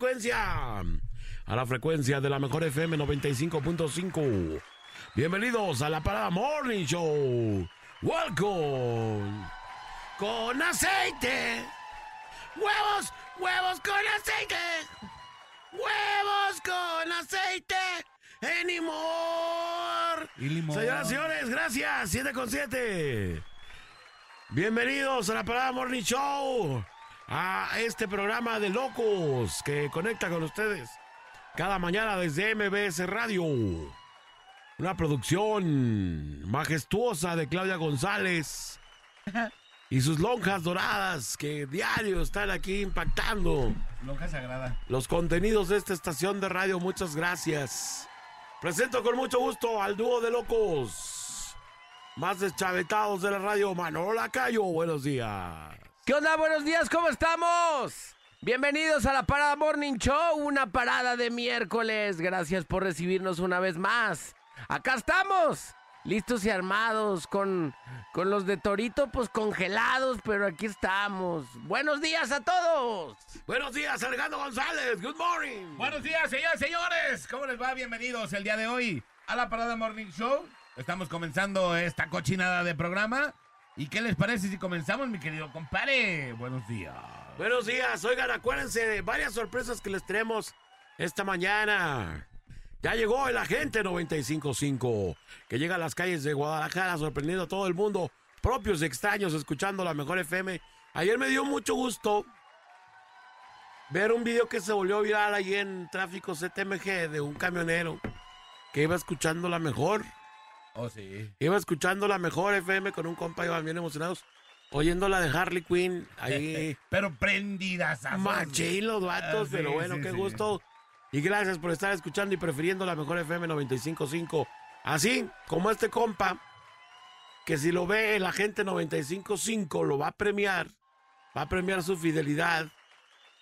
frecuencia, a la frecuencia de la mejor FM 95.5. Bienvenidos a la Parada Morning Show. Welcome. Con aceite. Huevos, huevos con aceite. Huevos con aceite. Anymore. Y limón. Señoras y señores, gracias. 7 con 7. Bienvenidos a la Parada Morning Show. A este programa de locos que conecta con ustedes cada mañana desde MBS Radio. Una producción majestuosa de Claudia González y sus lonjas doradas que diario están aquí impactando Lonja sagrada. los contenidos de esta estación de radio. Muchas gracias. Presento con mucho gusto al dúo de locos. Más deschavetados de la radio, Manolo Lacayo. Buenos días. ¿Qué onda? Buenos días, ¿cómo estamos? Bienvenidos a la Parada Morning Show, una parada de miércoles. Gracias por recibirnos una vez más. Acá estamos, listos y armados, con, con los de Torito, pues congelados, pero aquí estamos. Buenos días a todos. Buenos días, Alejandro González. Good morning. Buenos días, señoras y señores. ¿Cómo les va? Bienvenidos el día de hoy a la Parada Morning Show. Estamos comenzando esta cochinada de programa. ¿Y qué les parece si comenzamos, mi querido compadre? Buenos días. Buenos días. Oigan, acuérdense de varias sorpresas que les tenemos esta mañana. Ya llegó el agente 955, que llega a las calles de Guadalajara sorprendiendo a todo el mundo, propios y extraños, escuchando la mejor FM. Ayer me dio mucho gusto ver un video que se volvió viral ahí en tráfico CTMG de un camionero que iba escuchando la mejor. Oh, sí. Iba escuchando la mejor FM con un compa, iban bien emocionados, oyéndola de Harley Quinn. Ahí, Pero prendidas. a machín los vatos, Ah, pero bueno, sí, qué gusto. Y gracias por estar escuchando y prefiriendo la mejor FM 95.5. Así como este compa, que si lo ve la gente 95.5 lo va a premiar, va a premiar su fidelidad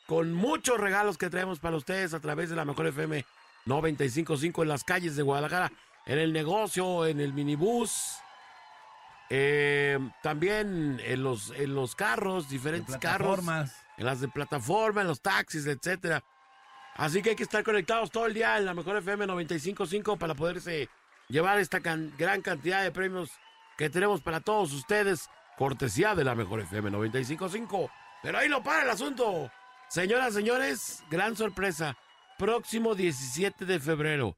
con muchos regalos que traemos para ustedes a través de la mejor FM 95.5 en las calles de Guadalajara, en el negocio, en el minibús, eh, también en los, en los carros, diferentes carros, en las de plataforma, en los taxis, etcétera. Así que hay que estar conectados todo el día en la mejor FM 95.5 para poderse llevar esta can- gran cantidad de premios que tenemos para todos ustedes, cortesía de la mejor FM 95.5. Pero ahí lo para el asunto. Señoras, señores, gran sorpresa. Próximo 17 de febrero.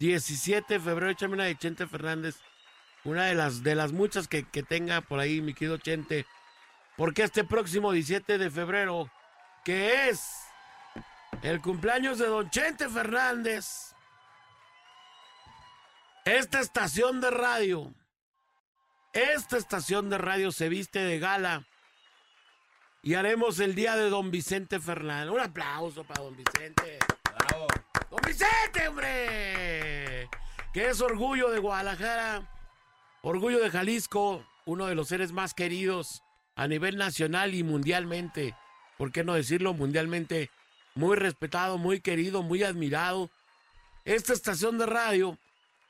17 de febrero, échame una de Chente Fernández. Una de las, de las muchas que, que tenga por ahí, mi querido Chente. Porque este próximo 17 de febrero, que es el cumpleaños de Don Chente Fernández, esta estación de radio, esta estación de radio se viste de gala y haremos el día de Don Vicente Fernández. Un aplauso para Don Vicente. Bravo. ¡Don Vicente, hombre! Que es orgullo de Guadalajara, orgullo de Jalisco, uno de los seres más queridos a nivel nacional y mundialmente. ¿Por qué no decirlo mundialmente? Muy respetado, muy querido, muy admirado. Esta estación de radio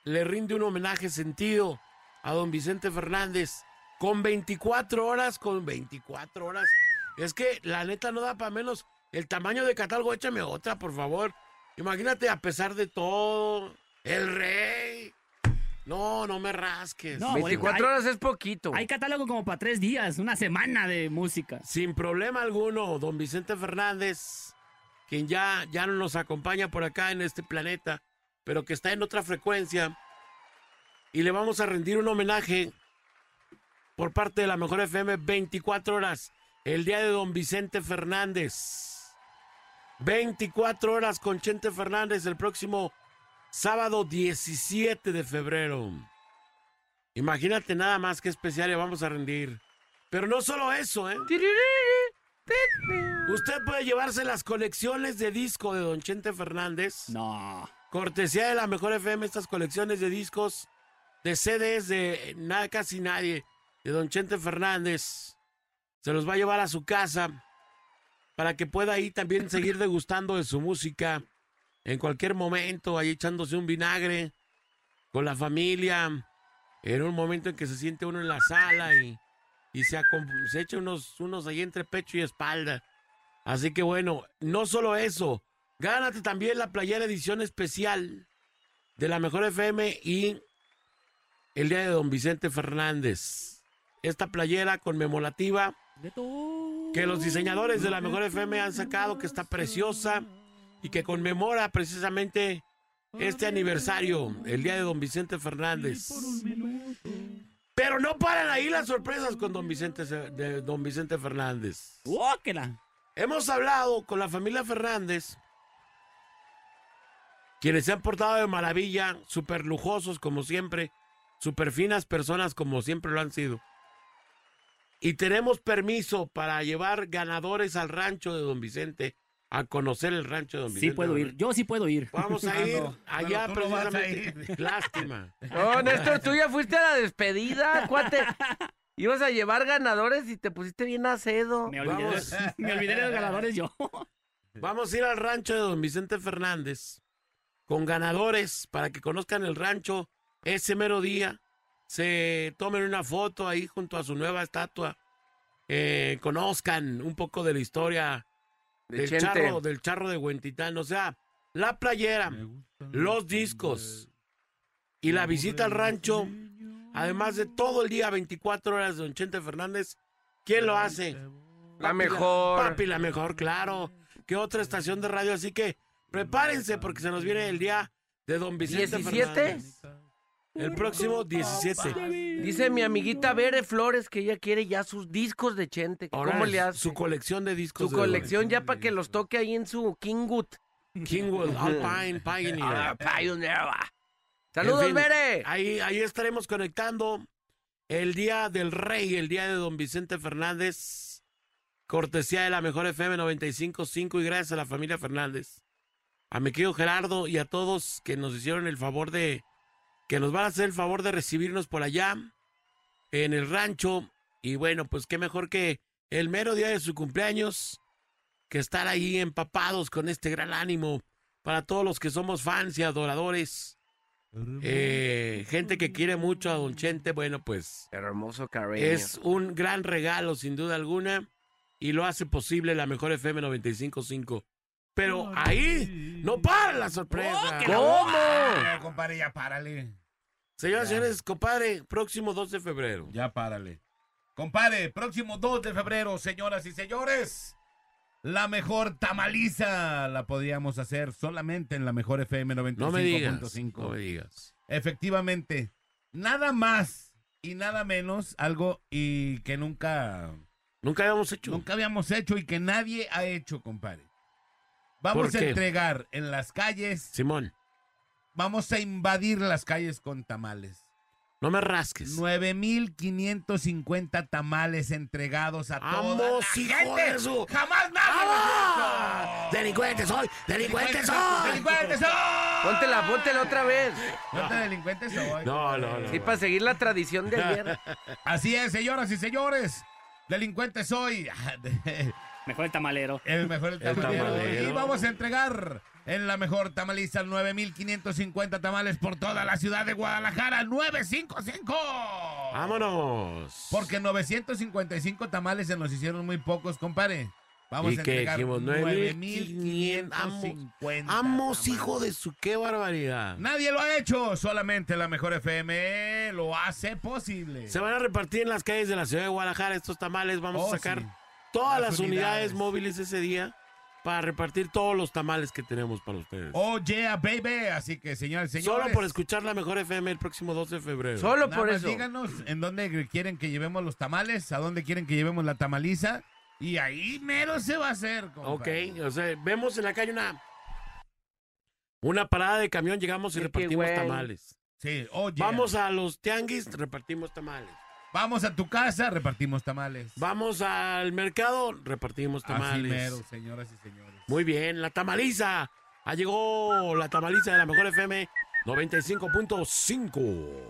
le rinde un homenaje sentido a don Vicente Fernández con 24 horas, con 24 horas. Es que la neta no da para menos el tamaño de catálogo. Échame otra, por favor. Imagínate, a pesar de todo, el rey. No, no me rasques. No, 24 hay- horas es poquito. Hay catálogo como para tres días, una semana de música. Sin problema alguno, don Vicente Fernández, quien ya, ya no nos acompaña por acá en este planeta, pero que está en otra frecuencia. Y le vamos a rendir un homenaje por parte de la Mejor FM 24 horas, el día de Don Vicente Fernández. 24 horas con Chente Fernández el próximo sábado 17 de febrero. Imagínate nada más que especial le vamos a rendir. Pero no solo eso, ¿eh? Usted puede llevarse las colecciones de disco de Don Chente Fernández. No. Cortesía de la Mejor FM, estas colecciones de discos, de CDs de nada, casi nadie, de Don Chente Fernández. Se los va a llevar a su casa para que pueda ahí también seguir degustando de su música en cualquier momento, ahí echándose un vinagre con la familia, en un momento en que se siente uno en la sala y, y se, se echa unos, unos ahí entre pecho y espalda. Así que bueno, no solo eso, gánate también la playera edición especial de la Mejor FM y el día de Don Vicente Fernández. Esta playera conmemorativa que los diseñadores de la Mejor FM han sacado, que está preciosa y que conmemora precisamente este aniversario, el día de Don Vicente Fernández. Pero no paran ahí las sorpresas con Don Vicente, de Don Vicente Fernández. Hemos hablado con la familia Fernández, quienes se han portado de maravilla, súper lujosos como siempre, súper finas personas como siempre lo han sido. Y tenemos permiso para llevar ganadores al rancho de Don Vicente, a conocer el rancho de Don Vicente. Sí puedo ir. Yo sí puedo ir. Vamos a Ah, ir no, allá pero tú no vas a precisamente. Lástima. No, Néstor, tú ya fuiste a la despedida, cuate. Ibas a llevar ganadores y te pusiste bien acedo. Me olvidé, Vamos. de, me olvidé de los ganadores yo. Vamos a ir al rancho de Don Vicente Fernández con ganadores para que conozcan el rancho ese mero día. Se tomen una foto ahí junto a su nueva estatua. eh, conozcan un poco de la historia De del charro, del charro de Huentitán. O sea, la playera, los discos y la visita al rancho. Además de todo el día, 24 horas de Don Chente Fernández. ¿Quién lo hace? La Papi, mejor. Papi, la mejor, claro. ¿Qué otra estación de radio? Así que prepárense porque se nos viene el día de Don Vicente 17. Fernández. El próximo 17. Dice mi amiguita Bere Flores que ella quiere ya sus discos de Chente. Ahora ¿Cómo le hace? Su colección de discos. Su de colección ya para que los toque ahí en su Kingwood. Kingwood, Alpine, Ah, Pioneer. Pioneer. Saludos, En fin, Bere. Ahí, ahí estaremos conectando el día del rey, el día de Don Vicente Fernández. Cortesía de la mejor FM 95.5 y gracias a la familia Fernández. A mi querido Gerardo y a todos que nos hicieron el favor de, que nos van a hacer el favor de recibirnos por allá, en el rancho. Y bueno, pues qué mejor que el mero día de su cumpleaños, que estar ahí empapados con este gran ánimo para todos los que somos fans y adoradores. Eh, gente que quiere mucho a Don Chente, bueno, pues Hermoso cariño. es un gran regalo sin duda alguna y lo hace posible la mejor FM 95.5. Pero ahí no para la sorpresa. ¿Cómo? Eh, compadre, ya párale. Señoras y señores, compadre, próximo 2 de febrero. Ya párale. Compadre, próximo 2 de febrero, señoras y señores. La mejor tamaliza la podríamos hacer solamente en la mejor FM 95.5. No me digas. No me digas. Efectivamente, nada más y nada menos algo y que nunca Nunca habíamos hecho. nunca habíamos hecho y que nadie ha hecho, compadre. Vamos ¿Por a entregar en las calles, Simón, vamos a invadir las calles con tamales. no me rasques. 9550 tamales entregados a toda ¡Vamos, hijo de su- ¡Jamás nadie ¡Ah! hecho! ¡Delincuente soy! ¡Delincuente soy! ¡Delincuente soy! Póntela, póntela otra vez. No te delincuente soy. No, no, no. Sí, para seguir la tradición de ayer. Así es, señoras y señores. Delincuente soy. Mejor el tamalero. El mejor el tamalero. tamalero. Y vamos a entregar en la mejor tamaliza 9550 tamales por toda la ciudad de Guadalajara. 955. ¡Vámonos! Porque 955 tamales se nos hicieron muy pocos, compadre. Vamos ¿Y a qué entregar dijimos? 9550. ¡Vamos, tamales. hijo de su qué barbaridad! Nadie lo ha hecho, solamente la mejor FM lo hace posible. Se van a repartir en las calles de la ciudad de Guadalajara estos tamales. Vamos Oh, a sacar sí. Todas Las las, unidades. unidades. móviles ese día. para repartir todos los tamales que tenemos para ustedes. Oh, yeah, baby. Así que, señores, señores. Solo por escuchar la mejor FM el próximo 12 de febrero. Solo Nada por más eso. díganos en dónde quieren que llevemos los tamales, a dónde quieren que llevemos la tamaliza. Y ahí mero se va a hacer, Ok, compadre. o sea, vemos en la calle una, una parada de camión, llegamos y repartimos tamales. Sí, oh, yeah. Vamos a los tianguis, repartimos tamales. Vamos a tu casa, repartimos tamales. Vamos al mercado, repartimos Así tamales. mero, señoras y señores. Muy bien, la tamaliza. Ah, llegó la tamaliza de la mejor FM 95.5.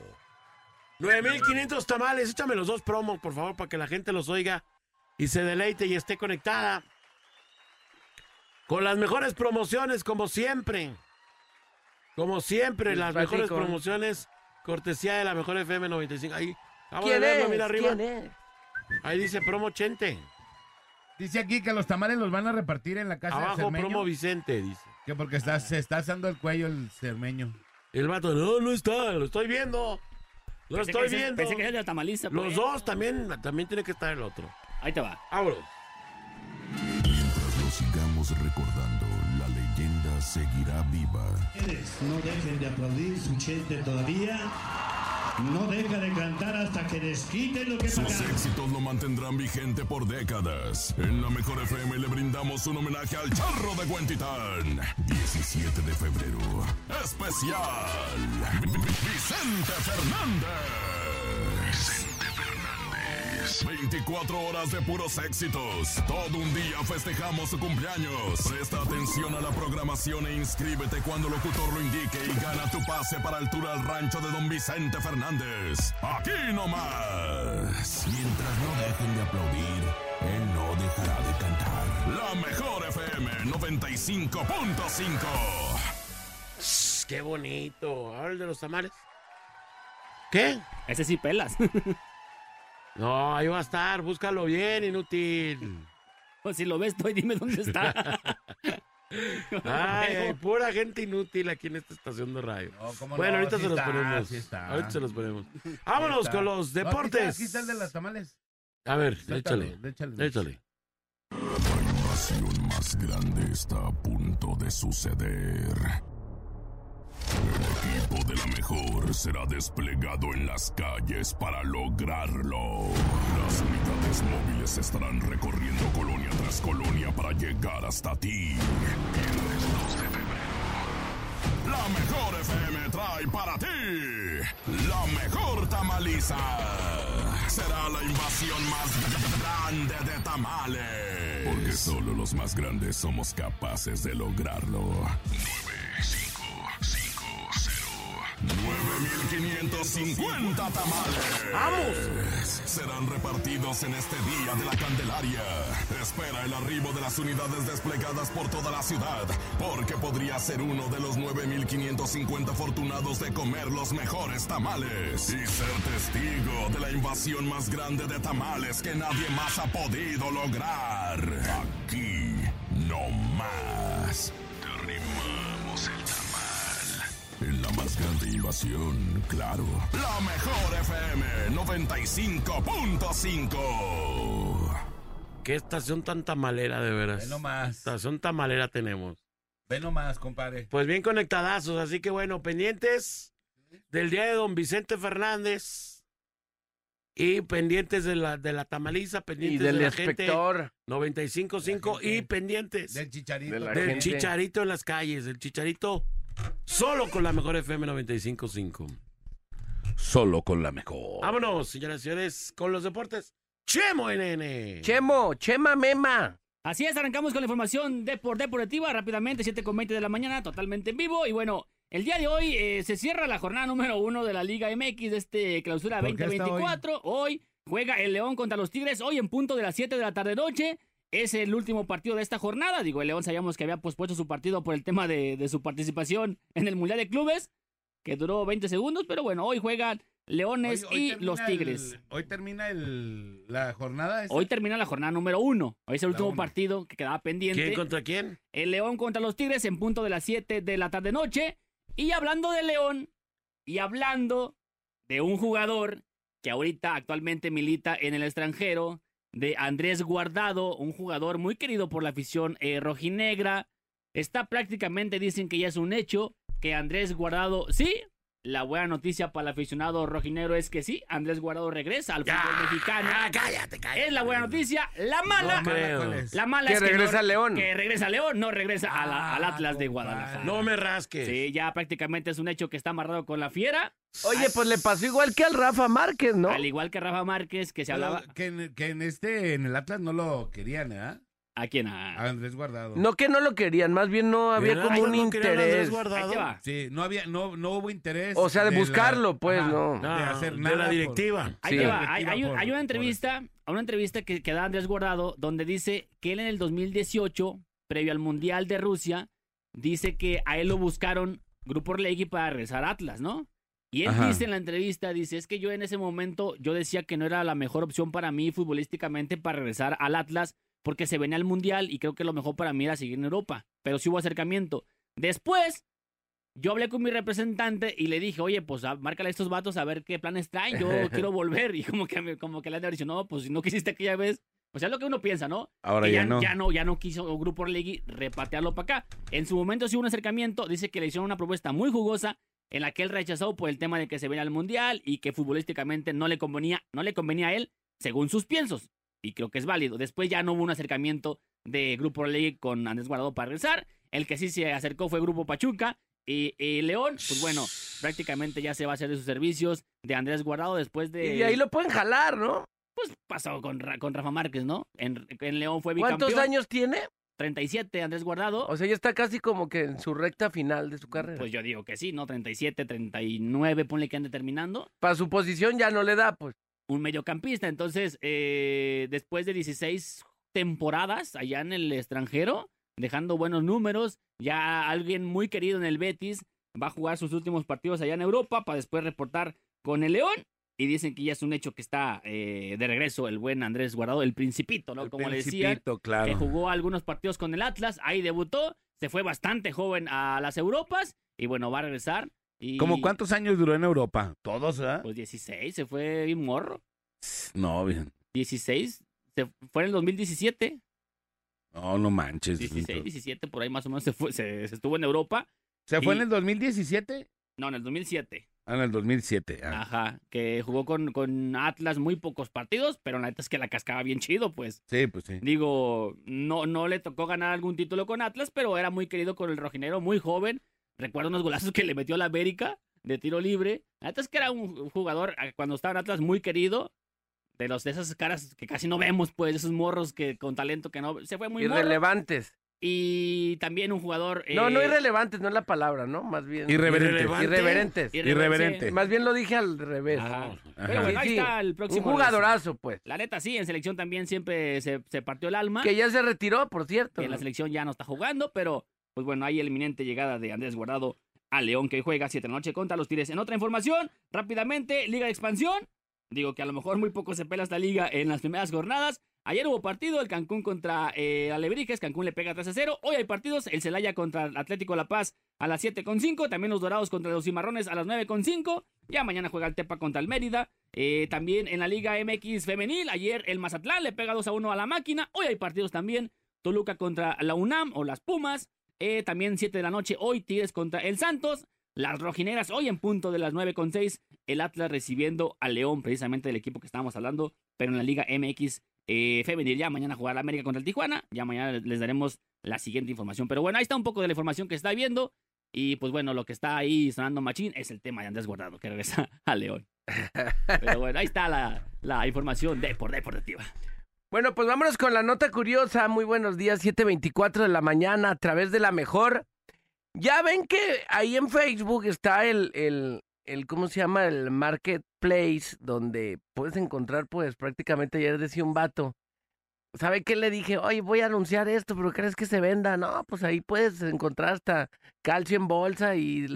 9500 tamales. Échame los dos promos, por favor, para que la gente los oiga y se deleite y esté conectada. Con las mejores promociones, como siempre. Como siempre, las mejores platico. promociones. Cortesía de la mejor FM 95. Ahí, vamos a ¿Quién verlo, es? mira arriba. ¿Quién es? Ahí dice promo Chente. Dice aquí que los tamales los van a repartir en la casa del Abajo cermeño. promo Vicente, dice. Que porque está, se está asando el cuello el cermeño. El vato, no, no está, lo estoy viendo. Lo Pensé estoy que viendo. Pensé que era de la tamaliza. Los pues. dos también, también tiene que estar el otro. Ahí te va. Vámonos. Mientras lo sigamos recordando, la leyenda seguirá viva. No dejen de aplaudir su gente todavía. No deja de cantar hasta que les quiten lo que Sus pagaron. éxitos lo mantendrán vigente por décadas. En la Mejor FM le brindamos un homenaje al Charro de Huentitán. 17 de febrero. Especial. Vicente Fernández. Vicente Fernández. 24 horas de puros éxitos. Todo un día festejamos su cumpleaños. Presta atención a la programación e inscríbete cuando el locutor lo indique y gana tu pase para el tour al rancho de don Vicente Fernández. Aquí nomás. Mientras no dejen de aplaudir, él no dejará de cantar. La mejor FM 95.5. Shh, Qué bonito. Ahora el de los tamales. ¿Qué? Ese sí pelas. No, ahí va a estar. Búscalo bien, inútil. Pues si lo ves, tú y dime dónde está. Ay, hay pura gente inútil aquí en esta estación de radio. No, bueno, no, ahorita sí se los ponemos. sí está. Ahorita se los ponemos. Vámonos con los No, aquí está- deportes. Aquí está, el de las tamales. A ver, échale. échale. Échale. La invasión más grande está a punto de suceder. El equipo de la mejor será desplegado en las calles para lograrlo. Las unidades móviles estarán recorriendo colonia tras colonia para llegar hasta ti. Viernes 2 de febrero. La mejor FM trae para ti la mejor tamaliza. Será la invasión más grande de tamales. Porque solo los más grandes somos capaces de lograrlo. 9550 tamales. ¡Vamos! Serán repartidos en este día de la Candelaria. Espera el arribo de las unidades desplegadas por toda la ciudad, porque podría ser uno de los 9550 afortunados de comer los mejores tamales y ser testigo de la invasión más grande de tamales que nadie más ha podido lograr. Aquí no más. En la más grande invasión, claro. La mejor FM 95.5. Qué estación tan tamalera, de veras. Ve nomás. Estación tamalera tenemos. Ve nomás, compadre. Pues bien conectadazos, así que bueno, pendientes del día de don Vicente Fernández y pendientes de la, de la tamaliza, Y pendientes del de la gente inspector. 95.5 La gente y pendientes Del chicharito. De del gente. chicharito en las calles, el chicharito solo con la mejor FM 95.5. Solo con la mejor. Vámonos, señoras y señores, con los deportes. Chemo NN. Chemo, Chema Mema. Así es, arrancamos con la información depor deportiva rápidamente, 7 con 20 de la mañana, totalmente en vivo. Y bueno, el día de hoy eh, se cierra la jornada número uno de la Liga MX de este clausura ¿Por qué está 2024. Hoy? juega el León contra los Tigres, hoy en punto de las 7 de la tarde noche. Es el último partido de esta jornada. Digo, el León sabíamos que había pospuesto su partido por el tema de, de su participación en el Mundial de Clubes, que duró 20 segundos, pero bueno, hoy juegan Leones Hoy- hoy y los Tigres. el- hoy termina el, la jornada. esa. Hoy termina la jornada número uno. Hoy es el La último partido que quedaba pendiente. ¿Quién contra quién? El León contra los Tigres en punto de las 7 de la tarde noche. Y hablando de León y hablando de un jugador que ahorita actualmente milita en el extranjero, de Andrés Guardado, un jugador muy querido por la afición eh, rojinegra. Está prácticamente, dicen que ya es un hecho, que Andrés Guardado, sí, la buena noticia para el aficionado rojinegro es que sí, Andrés Guardado regresa al fútbol mexicano. Ah, cállate, cállate. Es la buena noticia. La mala, la mala Que es regresa no- a León. Que regresa a León, no regresa a la- al Ah, Atlas de. Guadalajara. No me rasques. Sí, ya prácticamente es un hecho que está amarrado con la fiera. Oye, pues le pasó igual que al Rafa Márquez, ¿no? Al igual que Rafa Márquez, que se Pero hablaba. Que en, que en este, en el Atlas no lo querían, ¿eh? ¿A quién? A- A Andrés Guardado. No que no lo querían, más bien no había ¿Verdad? como un ¿No querían a Andrés interés. Sí, no había, no, no hubo interés. O sea, de la- buscarlo, pues, no. De hacer de nada. la por- directiva. Ahí Sí. te La va. Hay, directiva hay un- por- hay una por entrevista, una entrevista que, que da Andrés Guardado, donde dice que él en el 2018, previo al Mundial de Rusia, dice que a él lo buscaron Grupo Orlegui para regresar a Atlas, ¿no? Y él Ajá. dice en la entrevista, dice, es que yo en ese momento, yo decía que no era la mejor opción para mí futbolísticamente para regresar al Atlas, porque se venía al Mundial y creo que lo mejor para mí era seguir en Europa. Pero sí hubo acercamiento. Después, yo hablé con mi representante y le dije, oye, pues a- márcale a estos vatos a ver qué planes traen, yo quiero volver. Y como que, como que le han dicho, no, pues si no quisiste aquella vez, pues es lo que uno piensa, ¿no? Ahora Que ya, no. Ya no, ya no quiso Grupo Orlegui repatearlo para acá. En su momento sí hubo un acercamiento, dice que le hicieron una propuesta muy jugosa en la que él rechazó por el tema de que se venía al Mundial y que futbolísticamente no le convenía, no le convenía a él, según sus piensos. Y creo que es válido. Después ya no hubo un acercamiento de Grupo Orlegui con Andrés Guardado para regresar. El que sí se acercó fue Grupo Pachuca. Y, y León, pues bueno, prácticamente ya se va a hacer de sus servicios de Andrés Guardado después de... Y ahí lo pueden jalar, ¿no? Pues pasó con, con Rafa Márquez, ¿no? En, en León fue bicampeón. ¿Cuántos años tiene? 37 Andrés Guardado. O sea, ya está casi como que en su recta final de su carrera. Pues yo digo que sí, ¿no? 37, 39, ponle que ande terminando. Para su posición ya no le da, pues. Un mediocampista. Entonces, eh, después de 16 temporadas allá en el extranjero, dejando buenos números, ya alguien muy querido en el Betis va a jugar sus últimos partidos allá en Europa para después reportar con el León. Y dicen que ya es un hecho que está eh, de regreso el buen Andrés Guardado, el principito, ¿no? El Como le decía. Claro. que jugó algunos partidos con el Atlas, ahí debutó, se fue bastante joven a las Europas y bueno, va a regresar. Y, ¿Cómo cuántos años duró en Europa? ¿Todos, ¿eh? Pues 16, se fue bien morro. No, bien. 16, se fue en el 2017, No, no manches. 16, 17, por ahí más o menos se, fue, se, se estuvo en Europa. ¿Se fue en el 2017? No, en el 2007. Ah, en el 2007. ah. Ajá, que jugó con, con Atlas muy pocos partidos, pero la neta es que la cascaba bien chido, pues. Sí, pues sí. Digo, no, no le tocó ganar algún título con Atlas, pero era muy querido con el rojinero, muy joven. Recuerdo unos golazos que le metió a la América de tiro libre. La neta es que era un jugador, eh, cuando estaba en Atlas, muy querido. De los de esas caras que casi no vemos, pues, esos morros que con talento que no. Se fue muy morro. Irrelevantes. Y también un jugador. No, no eh, irrelevantes, no es la palabra, ¿no? Más bien. Irreverente. Irrelevante. Irreverentes. Irreverente. Más bien lo dije al revés. Ajá. Ajá. Pero bueno, ahí Sí, está el Un próximo. jugadorazo, pues. La neta, sí, en selección también siempre se, se partió el alma. Que ya se retiró, por cierto. que en la selección ya no está jugando, pero pues bueno, hay el inminente llegada de Andrés Guardado a León que juega 7 de la noche contra los Tigres. En otra información, rápidamente, Liga de Expansión. Digo que a lo mejor muy poco se pela esta liga en las primeras jornadas. Ayer hubo partido, el Cancún contra eh, Alebrijes, Cancún le pega 3 a 0. Hoy hay partidos, el Celaya contra el Atlético La Paz a las 7.5, también los Dorados contra los Cimarrones a las 9.5. Ya mañana juega el Tepa contra el Mérida. Eh, también en la Liga MX femenil, ayer el Mazatlán le pega 2 a 1 a la máquina. Hoy hay partidos también, Toluca contra la UNAM o las Pumas. Eh, también 7 de la noche, hoy Tigres contra el Santos. Las rojineras hoy en punto de las 9.6. El Atlas recibiendo a León, precisamente del equipo que estábamos hablando, pero en la Liga MX eh, femenil. Ya mañana jugará América contra el Tijuana. Ya mañana les daremos la siguiente información. Pero bueno, ahí está un poco de la información que está viendo. Y pues bueno, lo que está ahí sonando machín es el tema de Andrés Guardado, que regresa a León. Pero bueno, ahí está la, la información de por deportiva. Bueno, pues vámonos con la nota curiosa. Muy buenos días, 7.24 de la mañana a través de la mejor. Ya ven que ahí en Facebook está el, el, el ¿cómo se llama? El marketplace, donde puedes encontrar, pues, prácticamente ayer decía un vato. ¿Sabe qué le dije? Oye, voy a anunciar esto, pero ¿crees que se venda? No, pues ahí puedes encontrar hasta calcio en bolsa y,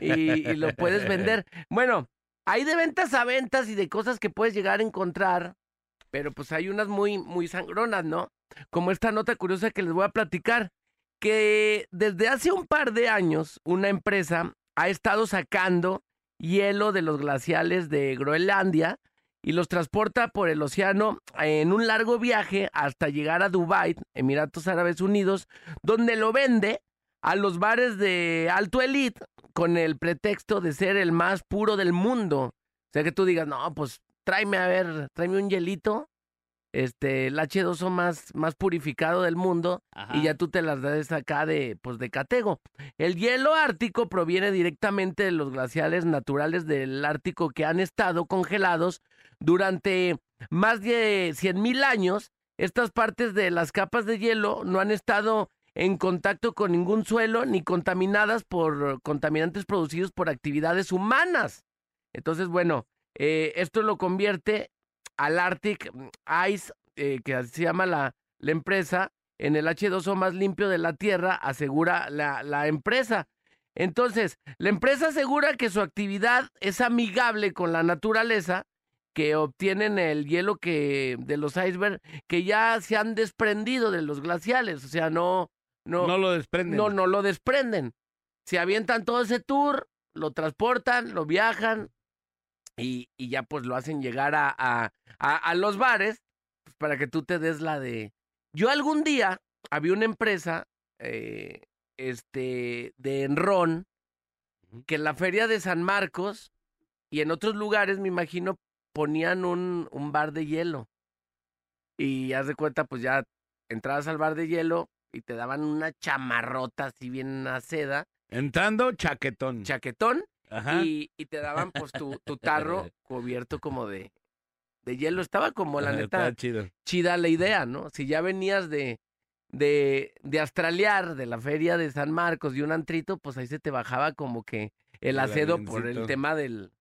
y, y lo puedes vender. Bueno, hay de ventas a ventas y de cosas que puedes llegar a encontrar, pero pues hay unas muy, muy sangronas, ¿no? Como esta nota curiosa que les voy a platicar, que desde hace un par de años una empresa ha estado sacando hielo de los glaciales de Groenlandia y los transporta por el océano en un largo viaje hasta llegar a Dubái, Emiratos Árabes Unidos, donde lo vende a los bares de alto elite con el pretexto de ser el más puro del mundo. O sea que tú digas, no, pues tráeme a ver, tráeme un hielito, este, el H2O más, más purificado del mundo, Ajá. y ya tú te las das acá de, pues, de catego. El hielo ártico proviene directamente de los glaciales naturales del Ártico que han estado congelados durante más de 100.000 años. Estas partes de las capas de hielo no han estado en contacto con ningún suelo ni contaminadas por contaminantes producidos por actividades humanas. Entonces, bueno, eh, esto lo convierte al Arctic Ice, eh, que así se llama la, la empresa, en el H2O más limpio de la Tierra, asegura la, la empresa. Entonces, la empresa asegura que su actividad es amigable con la naturaleza, que obtienen el hielo que de los icebergs que ya se han desprendido de los glaciales, o sea, no no No lo desprenden. no, no lo desprenden. Se avientan todo ese tour, lo transportan, lo viajan y, y ya pues lo hacen llegar a, a, a- a los bares pues, para que tú te des la de... Yo algún día había una empresa eh, este, de Enron que en la feria de San Marcos y en otros lugares, me imagino, ponían un, un bar de hielo. Y haz de cuenta, pues ya entrabas al bar de hielo y te daban una chamarrota así bien a seda, Entrando, chaquetón. chaquetón, Ajá. y, y te daban pues tu, tu tarro cubierto como de, de hielo. Estaba como la Ajá, neta chido. chida la idea, ¿no? Si ya venías de, de, de Australiar, de la feria de San Marcos, de un antrito, pues ahí se te bajaba como que el El acedo por el tema del,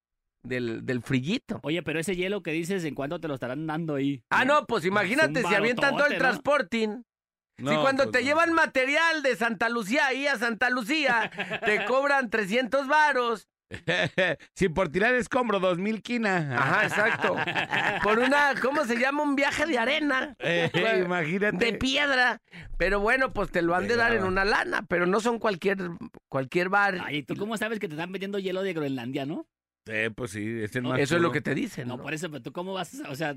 del, del frillito. Oye, pero ese hielo que dices, ¿en cuánto te lo estarán dando ahí? Ah, no, pues imagínate, si avientan todo el transporting. si cuando pues te no. llevan material de Santa Lucía ahí a Santa Lucía, te cobran 300 varos. si por tirar escombro, dos mil quina. Ajá, exacto. Por una, ¿cómo se llama? Un viaje de arena. Eh, imagínate. De piedra. Pero bueno, pues te lo han de dar en una lana, pero no son cualquier, cualquier bar. Ay, ¿tú cómo sabes que te están vendiendo hielo de Groenlandia, no? Eh, pues sí, es el más Eso es lo que te dicen. No, ¿no? por eso, pero tú cómo vas, a- o sea,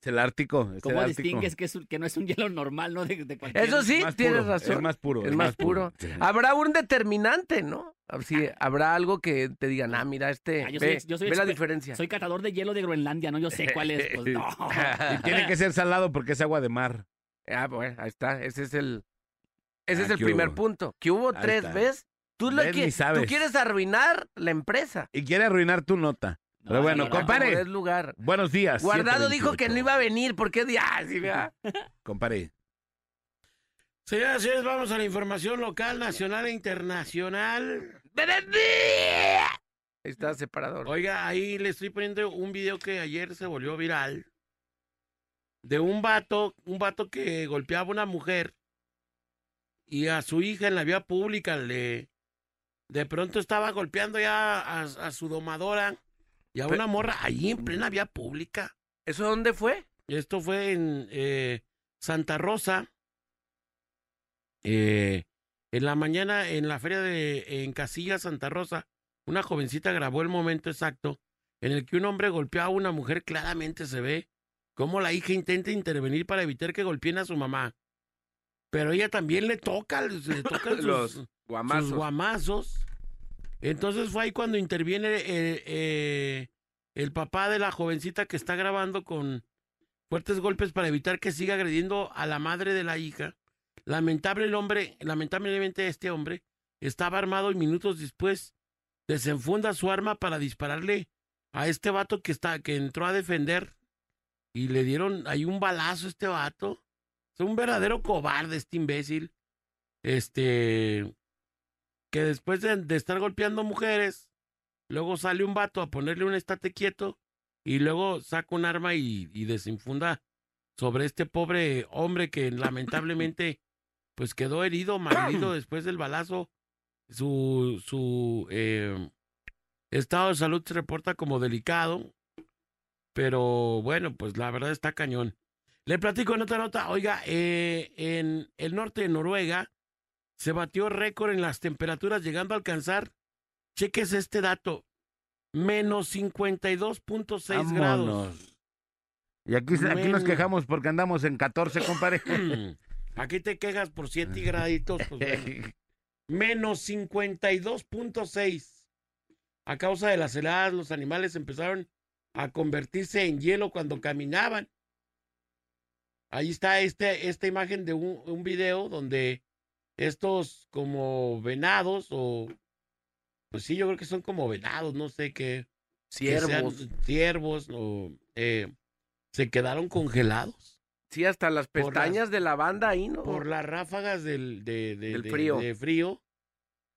Es el Ártico. es ¿cómo el Ártico. distingues que, es, un- que no es un hielo normal, no? De, de cualquier... Eso sí, Más tienes puro, razón. Es más puro. Es más puro. Sí. Habrá un determinante, ¿no? Así, habrá algo que te digan, ah, mira, este, Ah, yo soy ve, ex- yo soy ve la diferencia. Soy catador de hielo de Groenlandia, ¿no? Yo sé cuál es. Pues no. Y tiene que ser salado porque es agua de mar. Ah, bueno, ahí está, ese es el, ese Ah, es el ¿qué primer hubo? punto. Que hubo Ahí tres, está. ¿ves? Tú, lo que- tú quieres arruinar la empresa. Y quiere arruinar tu nota. No, Pero bueno, lugar. Buenos días. Guardado dijo que 7:28. no iba a venir, ¿por qué? Ah, sí. Compadre. Señoras y señores, vamos a la información local, nacional e internacional. Ahí está separador. Oiga, ahí le estoy poniendo un video que ayer se volvió viral. De un vato, un vato que golpeaba a una mujer y a su hija en la vía pública le de pronto estaba golpeando ya a, a su domadora y a Pe- una morra allí en plena vía pública. ¿Eso dónde fue? Esto fue en eh, Santa Rosa. Eh, en la mañana, en la feria de en Casilla, Santa Rosa, una jovencita grabó el momento exacto en el que un hombre golpeó a una mujer. Claramente se ve cómo la hija intenta intervenir para evitar que golpeen a su mamá. Pero ella también le toca, le tocan sus, Los sus guamazos. Entonces fue ahí cuando interviene eh, eh, el papá de la jovencita que está grabando con fuertes golpes para evitar que siga agrediendo a la madre de la hija. Lamentable el hombre, lamentablemente este hombre estaba armado y minutos después desenfunda su arma para dispararle a este vato que está que entró a defender y le dieron ahí un balazo a este vato. Es un verdadero cobarde este imbécil. Este que después de, de estar golpeando mujeres, luego sale un vato a ponerle un estate quieto y luego saca un arma y, y desinfunda sobre este pobre hombre que lamentablemente pues quedó herido, malherido después del balazo. Su, su eh, estado de salud se reporta como delicado, pero bueno, pues la verdad está cañón. Le platico en otra nota, oiga, eh, en el norte de Noruega se batió récord en las temperaturas llegando a alcanzar, cheques este dato, menos 52.6 grados. Y aquí, aquí nos quejamos porque andamos en 14, compadre. Aquí te quejas por 7 graditos, pues bueno. menos 52.6. A causa de las heladas, los animales empezaron a convertirse en hielo cuando caminaban. Ahí está este, esta imagen de un, un video donde estos como venados o pues sí, yo creo que son como venados, no sé qué. Ciervos. Ciervos o eh, se quedaron congelados Sí, hasta las pestañas de la banda ahí, ¿no? por las ráfagas del, de, de- Del de- frío. de frío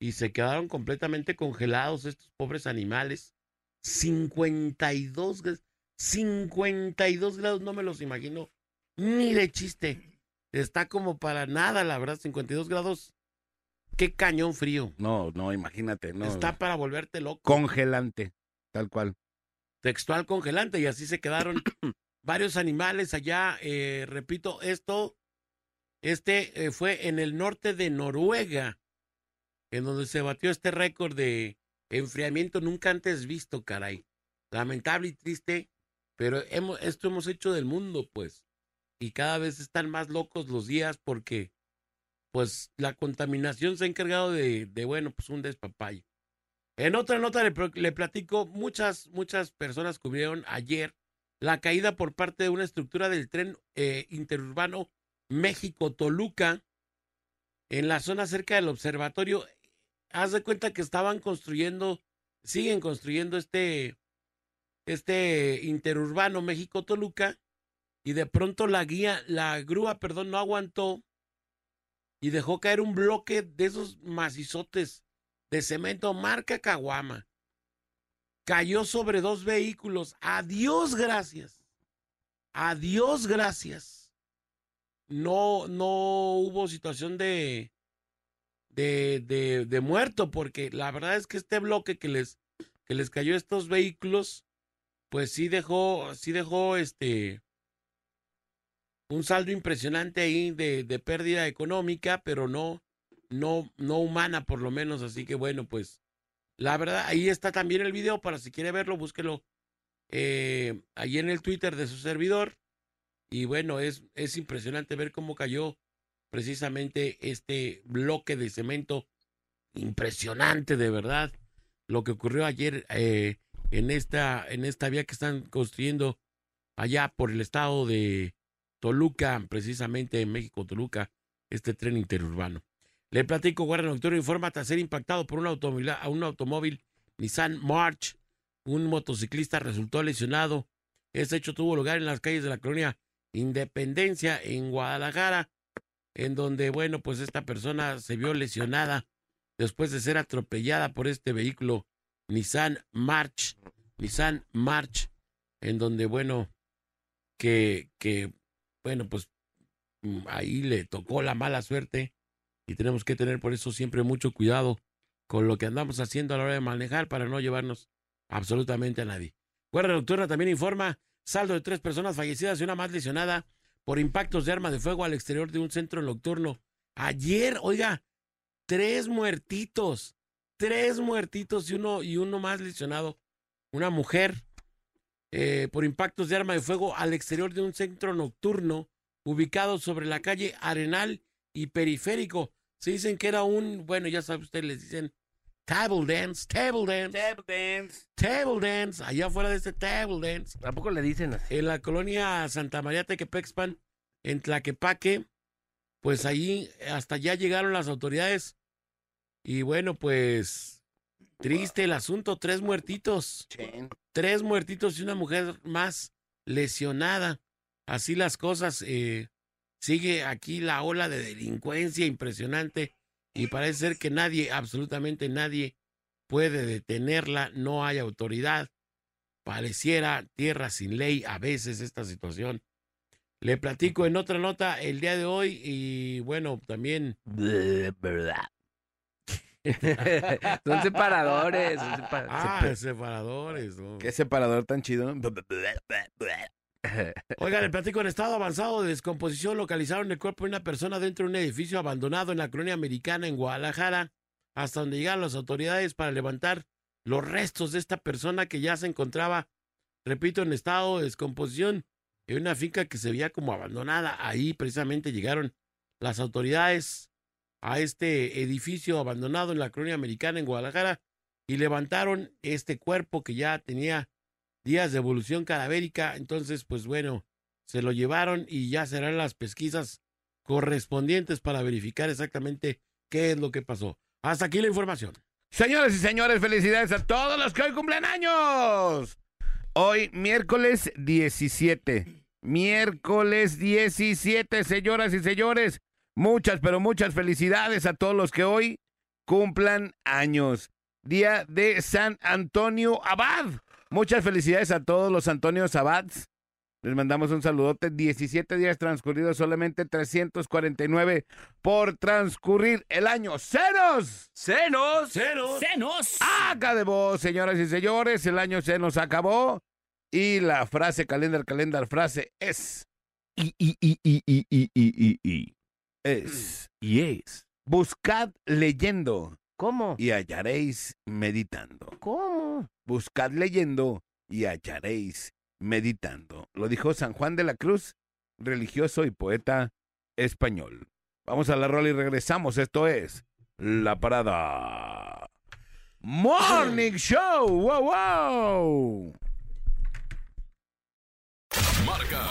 y se quedaron completamente congelados estos pobres animales. 52 grados. 52 grados, no me los imagino ni de chiste. Está como para nada, la verdad, 52 grados. Qué cañón frío. No, no, imagínate, no. Está para volverte loco. congelante, tal cual. textual congelante y así se quedaron varios animales allá. eh, repito, esto, este eh, fue en el norte de Noruega, en donde se batió este récord de enfriamiento nunca antes visto, caray. Lamentable y triste, pero hemos, esto hemos hecho del mundo, pues. Y cada vez están más locos los días porque, pues, la contaminación se ha encargado de, de bueno, pues un despapayo. En otra nota le, le platico, muchas, muchas personas cubrieron ayer la caída por parte de una estructura del tren eh, interurbano México-Toluca en la zona cerca del observatorio. Haz de cuenta que estaban construyendo, siguen construyendo este, este interurbano México-Toluca y de pronto la guía, la grúa, perdón, no aguantó y dejó caer un bloque de esos macizotes de cemento marca Caguama. Cayó sobre dos vehículos. Adiós, gracias. Adiós, gracias. No, no hubo situación de, de, de, muerto, porque la verdad es que este bloque que les, que les cayó a estos vehículos, pues sí dejó, sí dejó este un saldo impresionante ahí de, de pérdida económica, pero no, no, no humana por lo menos, así que bueno, pues la verdad, ahí está también el video para si quiere verlo, búsquelo eh, ahí en el Twitter de su servidor. Y bueno, es, es impresionante ver cómo cayó precisamente este bloque de cemento. Impresionante, de verdad, lo que ocurrió ayer eh, en, esta, en esta vía que están construyendo allá por el estado de Toluca, precisamente en México, Toluca, este tren interurbano. Le platico, Guardia Nocturno informa tras ser impactado por un automóvil, a un automóvil Nissan March. Un motociclista resultó lesionado. Este hecho tuvo lugar en las calles de la colonia Independencia en Guadalajara, en donde, bueno, pues esta persona se vio lesionada después de ser atropellada por este vehículo Nissan March, Nissan March, en donde, bueno, que, que, bueno, pues mm, ahí le tocó la mala suerte y tenemos que tener por eso siempre mucho cuidado con lo que andamos haciendo a la hora de manejar para no llevarnos absolutamente a nadie. Guardia Nocturna también informa saldo de tres personas fallecidas y una más lesionada por impactos de arma de fuego al exterior de un centro nocturno. Ayer, oiga, tres muertitos, tres muertitos y uno, y uno más lesionado. Una mujer eh, por impactos de arma de fuego al exterior de un centro nocturno ubicado sobre la calle Arenal y Periférico. Se dicen que era un, bueno, ya sabe usted, les dicen table dance, table dance, table dance, allá afuera de este table dance, ¿A poco le dicen así? en la colonia Santa María Tequepexpan, en Tlaquepaque, pues allí hasta allá llegaron las autoridades. Y bueno, pues triste el asunto, tres muertitos, tres muertitos y una mujer más lesionada. Así las cosas, eh, sigue aquí la ola de delincuencia impresionante y parece ser que nadie, absolutamente nadie, puede detenerla, no hay autoridad. Pareciera tierra sin ley a veces esta situación. Le platico en otra nota el día de hoy y bueno, también son separadores. son ah, sepa- separadores. ¿no? Qué separador tan chido. ¿no? Oiga, le platico en estado avanzado de descomposición localizaron el cuerpo de una persona dentro de un edificio abandonado en la colonia americana en Guadalajara, hasta donde llegaron las autoridades para levantar los restos de esta persona que ya se encontraba, repito, en estado de descomposición, en una finca que se veía como abandonada. Ahí precisamente llegaron las autoridades a este edificio abandonado en la colonia americana en Guadalajara y levantaron este cuerpo que ya tenía días de evolución cadavérica. Entonces, pues bueno, se lo llevaron y ya serán las pesquisas correspondientes para verificar exactamente qué es lo que pasó. Hasta aquí la información. Señores y señores, felicidades a todos los que hoy cumplen años. Hoy, miércoles 17. Miércoles 17, señoras y señores. Muchas, pero muchas felicidades a todos los que hoy cumplan años. Día de San Antonio Abad. Muchas felicidades a todos los Antonios Abads. Les mandamos un saludote. 17 días transcurridos, solamente 349 por transcurrir el año. ¡Cenos! ¡Cenos! ¡Cenos! ¡Cenos! ¡Haga de vos, señoras y señores! El año se nos acabó. Y la frase, calendar, calendar, frase es. Y, y, y, y, y, y, y, y. Es. Y es. Buscad leyendo ¿Cómo? y hallaréis meditando. ¿Cómo? Buscad leyendo y hallaréis meditando. Lo dijo San Juan de la Cruz, religioso y poeta español. Vamos a la rola y regresamos. Esto es La Parada. Morning Show. Wow, wow. Marca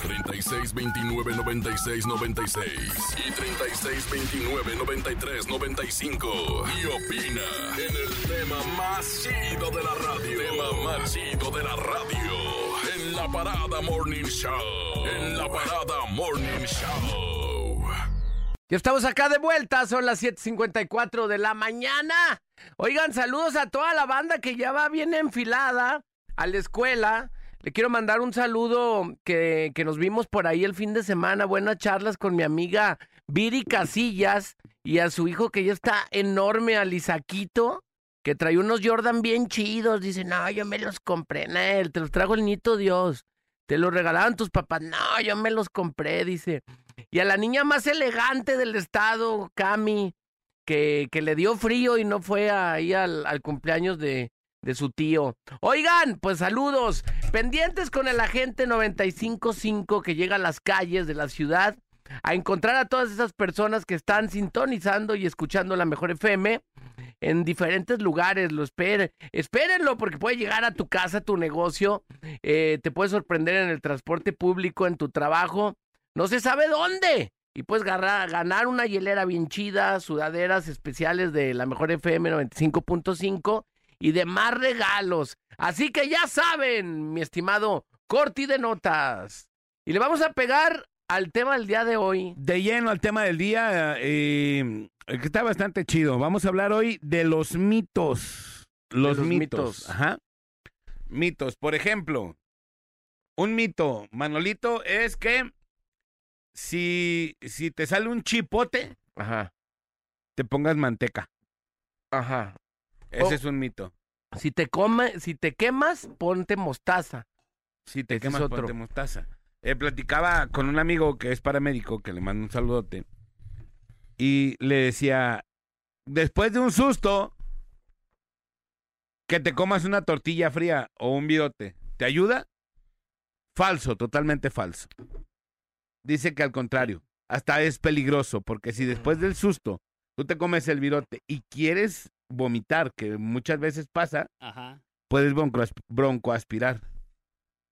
36 29 96 96 y 36 29 93 95. Y opina en el tema más chido de la radio. Tema más chido de la radio. En la parada Morning Show. En la parada Morning Show. Ya estamos acá de vuelta, son las 7.54 de la mañana. Oigan, saludos a toda la banda que ya va bien enfilada a la escuela. Le quiero mandar un saludo que, que nos vimos por ahí el fin de semana. Buenas charlas con mi amiga Viri Casillas y a su hijo que ya está enorme, Alisaquito, que trae unos Jordan bien chidos. Dice, no, yo me los compré, Nel, te los trajo el Nito Dios. Te los regalaron tus papás. No, yo me los compré, dice. Y a la niña más elegante del estado, Cami, que, que le dio frío y no fue ahí al, al cumpleaños de, de su tío. Oigan, pues saludos. Pendientes con el agente 955 que llega a las calles de la ciudad a encontrar a todas esas personas que están sintonizando y escuchando la mejor FM en diferentes lugares. Lo esperen. Espérenlo porque puede llegar a tu casa, a tu negocio. eh, te puede sorprender en el transporte público, en tu trabajo. No se sabe dónde. Y puedes ganar, ganar una hielera bien chida, sudaderas especiales de la mejor FM 95.5 y demás regalos. Así que ya saben, mi estimado Corti de Notas. Y le vamos a pegar al tema del día de hoy. De lleno al tema del día, eh, que está bastante chido. Vamos a hablar hoy de los mitos. Los, los mitos. mitos. Ajá. Mitos. Por ejemplo, un mito, Manolito, es que si, si te sale un chipote, Ajá, te pongas manteca. ajá. Ese Oh. es un mito. Si te come, si te quemas, ponte mostaza. Si te Ese es quemas, otro. ponte mostaza. Eh, platicaba con un amigo que es paramédico, que le mando un saludote, y le decía, después de un susto, que te comas una tortilla fría o un virote, ¿te ayuda? Falso, totalmente falso. Dice que al contrario, hasta es peligroso, porque si después del susto tú te comes el virote y quieres vomitar, que muchas veces pasa, Ajá. puedes broncoasp- broncoaspirar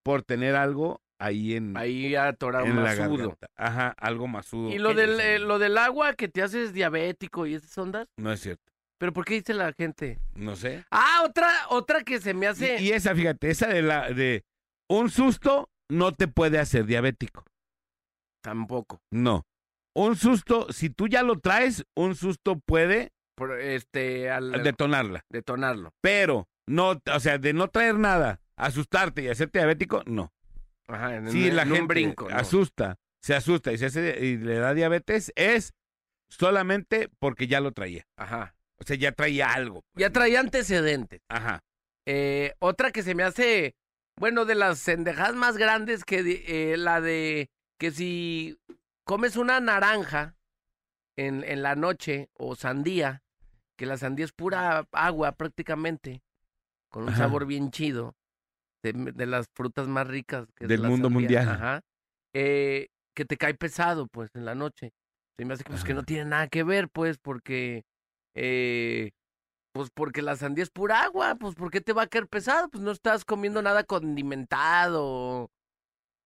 por tener algo ahí en, Ahí atorado en la masudo. garganta. Ajá, algo masudo. Y lo del, eh, lo del agua que te haces diabético y esas ondas. No es cierto, ¿Pero por qué dice la gente? no sé. Ah, otra, otra que se me Y, hace. y esa, fíjate, esa de la de un susto no te puede hacer diabético. Tampoco. No. Un susto, si tú ya lo traes, un susto puede este, al detonarla. detonarlo. Pero, no, o sea, de no traer nada, asustarte y hacerte diabético, no. Ajá, en, Si en la un gente brinco. ¿no? asusta, se asusta y, se hace, y le da diabetes, es solamente porque ya lo traía. Ajá. O sea, ya traía algo. pues, Ya traía antecedentes. Ajá. Eh, otra que se me hace, bueno, de las cendejas más grandes que eh, la de que si comes una naranja en, en la noche o sandía que la sandía es pura agua prácticamente, con un Ajá. sabor bien chido, de, de las frutas más ricas que es Del la mundo sandía, mundial. Ajá. Eh, que te cae pesado, pues, en la noche. Se me hace que, pues, que no Ajá. tiene nada que ver, pues, porque, eh, pues, porque la sandía es pura agua, pues, ¿por qué te va a caer pesado? Pues no estás comiendo nada condimentado.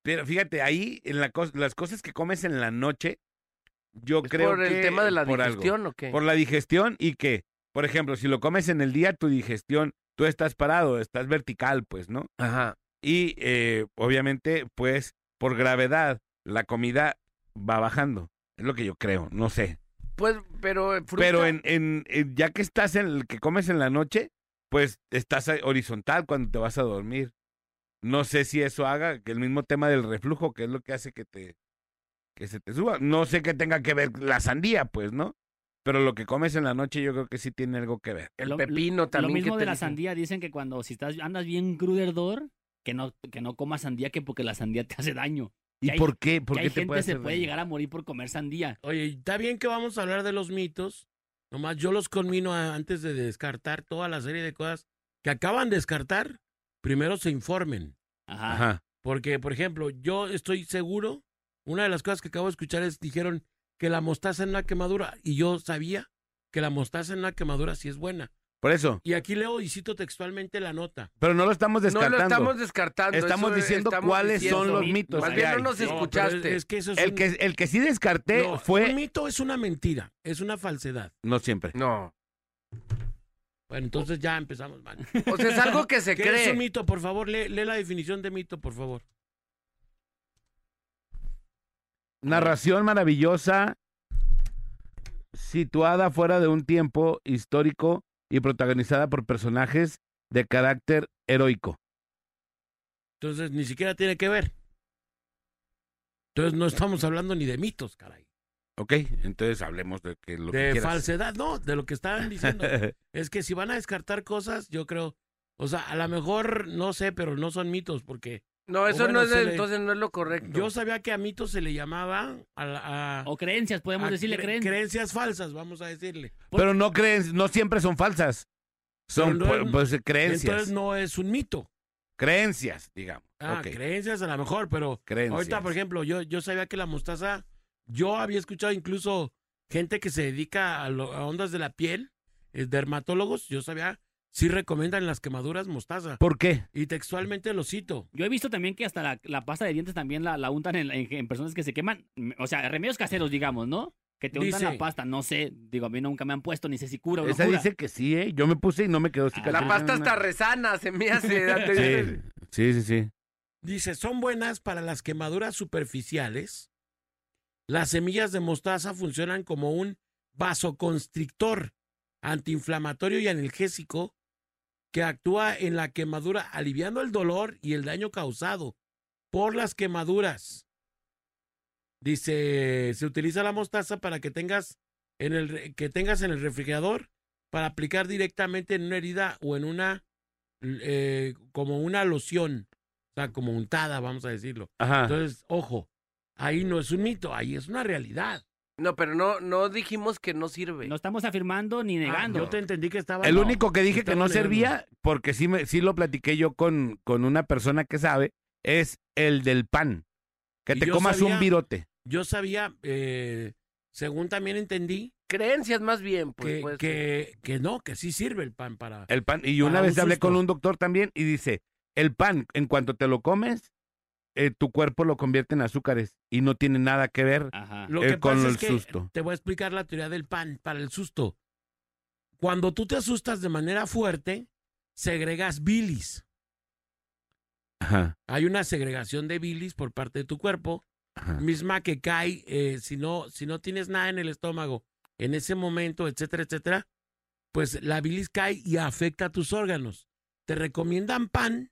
Pero fíjate, ahí en la cos- las cosas que comes en la noche, yo ¿Es creo por que el tema de la por algo. digestión o qué? Por la digestión y que, por ejemplo, si lo comes en el día, tu digestión, tú estás parado, estás vertical, pues, ¿no? Ajá. Y eh, obviamente, pues, por gravedad, la comida va bajando. Es lo que yo creo, no sé. Pues, pero eh, fruta, Pero en, en, en- ya que estás en el que comes en la noche, pues estás ahí horizontal cuando te vas a dormir. No sé si eso haga que el mismo tema del reflujo, que es lo que hace que te que se te suba. No sé qué tenga que ver la sandía, pues, ¿no? Pero lo que comes en la noche yo creo que sí tiene algo que ver. el Lo- pepino también. Lo mismo que de te la dicen. sandía, dicen que cuando si estás andas bien cruderdor, que no, que no comas sandía, que porque la sandía te hace daño. ¿Y hay- por qué? ¿Por que qué hay te puede gente se puede daño? llegar a morir por comer sandía. Oye, está bien que vamos a hablar de los mitos. Nomás yo los conmino a- antes de descartar toda la serie de cosas que acaban de descartar. Primero se informen. Ajá. Ajá. Porque, por ejemplo, yo estoy seguro, una de las cosas que acabo de escuchar es, dijeron que la mostaza en una quemadura, y yo sabía que la mostaza en una quemadura sí es buena. Por eso. Y aquí leo y cito textualmente la nota. Pero no lo estamos No descartando. lo estamos descartando. Estamos eso diciendo estamos cuáles diciendo. son los mitos Más que bien hay. no nos No, escuchaste. es, es que eso es El un- que, el que sí descarté no, fue... Un mito es una mentira, es una falsedad. No siempre. No. Bueno, entonces ya empezamos mal. O sea, es algo que se ¿Qué es un cree. mito? Por favor, lee, lee la definición de mito, por favor. Narración maravillosa, situada fuera de un tiempo histórico y protagonizada por personajes de carácter heroico. Entonces, ni siquiera tiene que ver. Entonces, no estamos hablando ni de mitos, caray. ¿Ok? Entonces hablemos de que lo que De falsedad, no, de lo que estaban diciendo. es que si van a descartar cosas, yo creo, o sea, a lo mejor, no sé, pero no son mitos, porque No, eso bueno, no es le- entonces no es lo correcto. yo sabía que a mitos se le llamaba a, la- a- O creencias, podemos a decirle cre- creencias. creencias falsas, vamos a decirle. Pero no creen, no siempre son falsas. Son no es- pues, creencias. Entonces no es un mito. Creencias, digamos. Ah, creencias a lo mejor, pero creencias. ahorita, por ejemplo, yo, yo sabía que la mostaza, yo había escuchado incluso gente que se dedica a, lo- a ondas de la piel, eh, dermatólogos, yo sabía, sí recomiendan las quemaduras mostaza. ¿Por qué? Y textualmente lo cito. Yo he visto también que hasta la, la pasta de dientes también la, la untan en, en- en personas que se queman. O sea, remedios caseros, digamos, ¿no? Que te untan Dice- la pasta, no sé. Digo, a mí nunca me han puesto, ni sé si cura o no Esa cura. dice que sí, ¿eh? Yo me puse y no me quedó cicatriz. La pasta está rezana, se me hace. Sí, sí, sí, sí. Dice, son buenas para las quemaduras superficiales. Las semillas de mostaza funcionan como un vasoconstrictor, antiinflamatorio y analgésico que actúa en la quemadura aliviando el dolor y el daño causado por las quemaduras. Dice, se utiliza la mostaza para que tengas en el que tengas en el refrigerador para aplicar directamente en una herida o en una eh, como una loción, o sea, como untada, vamos a decirlo. Ajá. Entonces, ojo, ahí no es un mito, ahí es una realidad. No, pero no, no dijimos que no sirve. No estamos afirmando ni Ah, negando. yo te entendí que estaba. El no, único que dije que no negando. servía, porque sí, me, sí lo platiqué yo con, con una persona que sabe, es el del pan. Que Y te comas sabía- un virote. Yo sabía, eh, según también entendí, Creencias más bien, pues. que, pues, que, que no, que sí sirve el pan para. El pan. Y una vez un hablé con un doctor también y dice, el pan, en cuanto te lo comes, eh, tu cuerpo lo convierte en azúcares y no tiene nada que ver. Ajá. Lo eh, con pasa el es que susto. te voy a explicar la teoría del pan para el susto. Cuando tú te asustas de manera fuerte, segregas bilis. Ajá, Hay una segregación de bilis por parte de tu cuerpo ajá. misma que cae eh, si no si no tienes nada en el estómago en ese momento, etcétera, etcétera, pues la bilis cae y afecta a tus órganos. Te recomiendan pan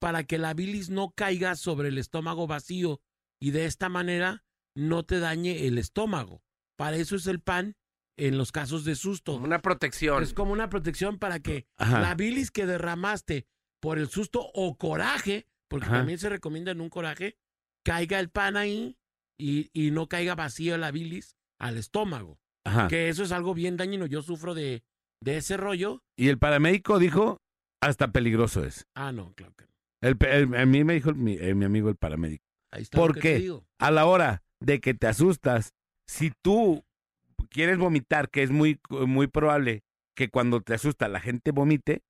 para que la bilis no caiga sobre el estómago vacío y de esta manera no te dañe el estómago. Para eso es el pan en los casos de susto. Una protección. Es como una protección para que Ajá. la bilis que derramaste por el susto o coraje, porque Ajá. también se recomienda en un coraje, caiga el pan ahí y, y no caiga vacío la bilis al estómago. Ajá. Que eso es algo bien dañino. Yo sufro de, de ese rollo. Y el paramédico dijo, hasta peligroso es. Ah, no, claro que no. El, a mí me dijo mi, eh, mi amigo el paramédico. Ahí está ¿Por lo que te qué? digo. A la hora de que te asustas, si tú quieres vomitar, que es muy, muy probable que cuando te asusta la gente vomite,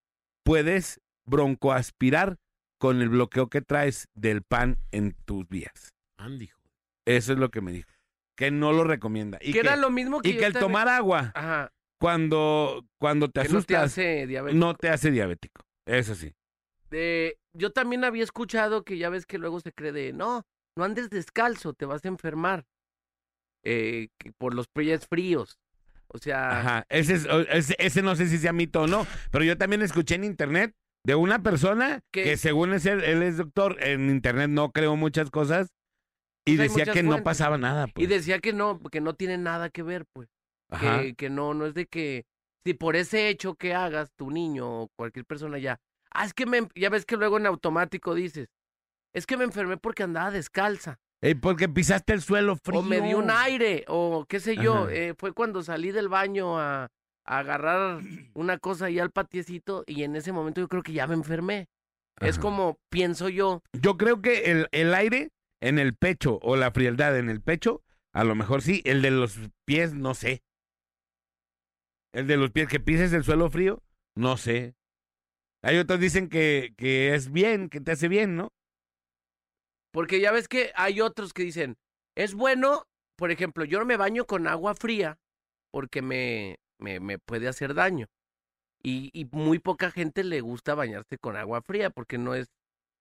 puedes broncoaspirar con el bloqueo que traes del pan en tus vías. Andy. Eso es lo que me dijo. Que no lo recomienda. Y que que, era lo mismo que y que el tomar agua Ajá, cuando, cuando te que no te asustas hace no te hace diabético. Eso sí. De- yo también había escuchado que ya ves que luego se cree de, no, no andes descalzo, te vas a enfermar. Eh, que por los pies fríos. O sea, Ajá, ese, es- ese, ese no sé si sea mito o no, pero yo también escuché en internet de una persona ¿Qué? que según es él, él es doctor, en internet no creo muchas cosas y Pues decía que no pasaba nada. y Pues. decía que no, que no tiene nada que ver, pues. Que, que no, no es de que, si por ese hecho que hagas tu niño o cualquier persona ya, ah, es que me, ya ves que luego en automático dices, es que me enfermé porque andaba descalza. Ey, porque pisaste el suelo frío. O me dio un aire, o qué sé yo. Eh, fue cuando salí del baño a, a agarrar una cosa ahí al patiecito y en ese momento yo creo que ya me enfermé. Es como pienso yo. Yo creo que el, el aire en el pecho o la frialdad en el pecho, a lo mejor sí. El de los pies, no sé. El de los pies, que pises el suelo frío, no sé. Hay otros dicen que, que es bien, que te hace bien, ¿no? Porque ya ves que hay otros que dicen, es bueno, por ejemplo, yo no me baño con agua fría porque me, me, me puede hacer daño. Y, y muy poca gente le gusta bañarse con agua fría porque no es,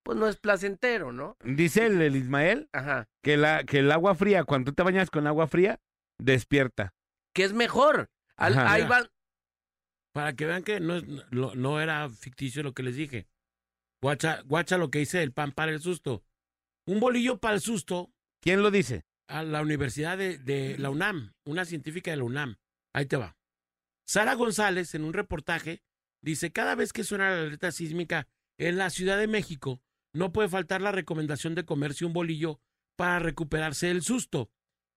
pues no es placentero, ¿no? Dice el, el Ismael Ajá. que, la, que el agua fría, cuando tú te bañas con agua fría, despierta. Que es mejor. Al- ahí van, Para que vean que no, es- no, no era ficticio lo que les dije. Guacha, guacha lo que hice el pan para el susto. Un bolillo para el susto ¿Quién lo dice? a la Universidad de, de la UNAM, una científica de la UNAM. Ahí te va. Sara González, en un reportaje, dice, cada vez que suena la alerta sísmica en la Ciudad de México, no puede faltar la recomendación de comerse un bolillo para recuperarse del susto.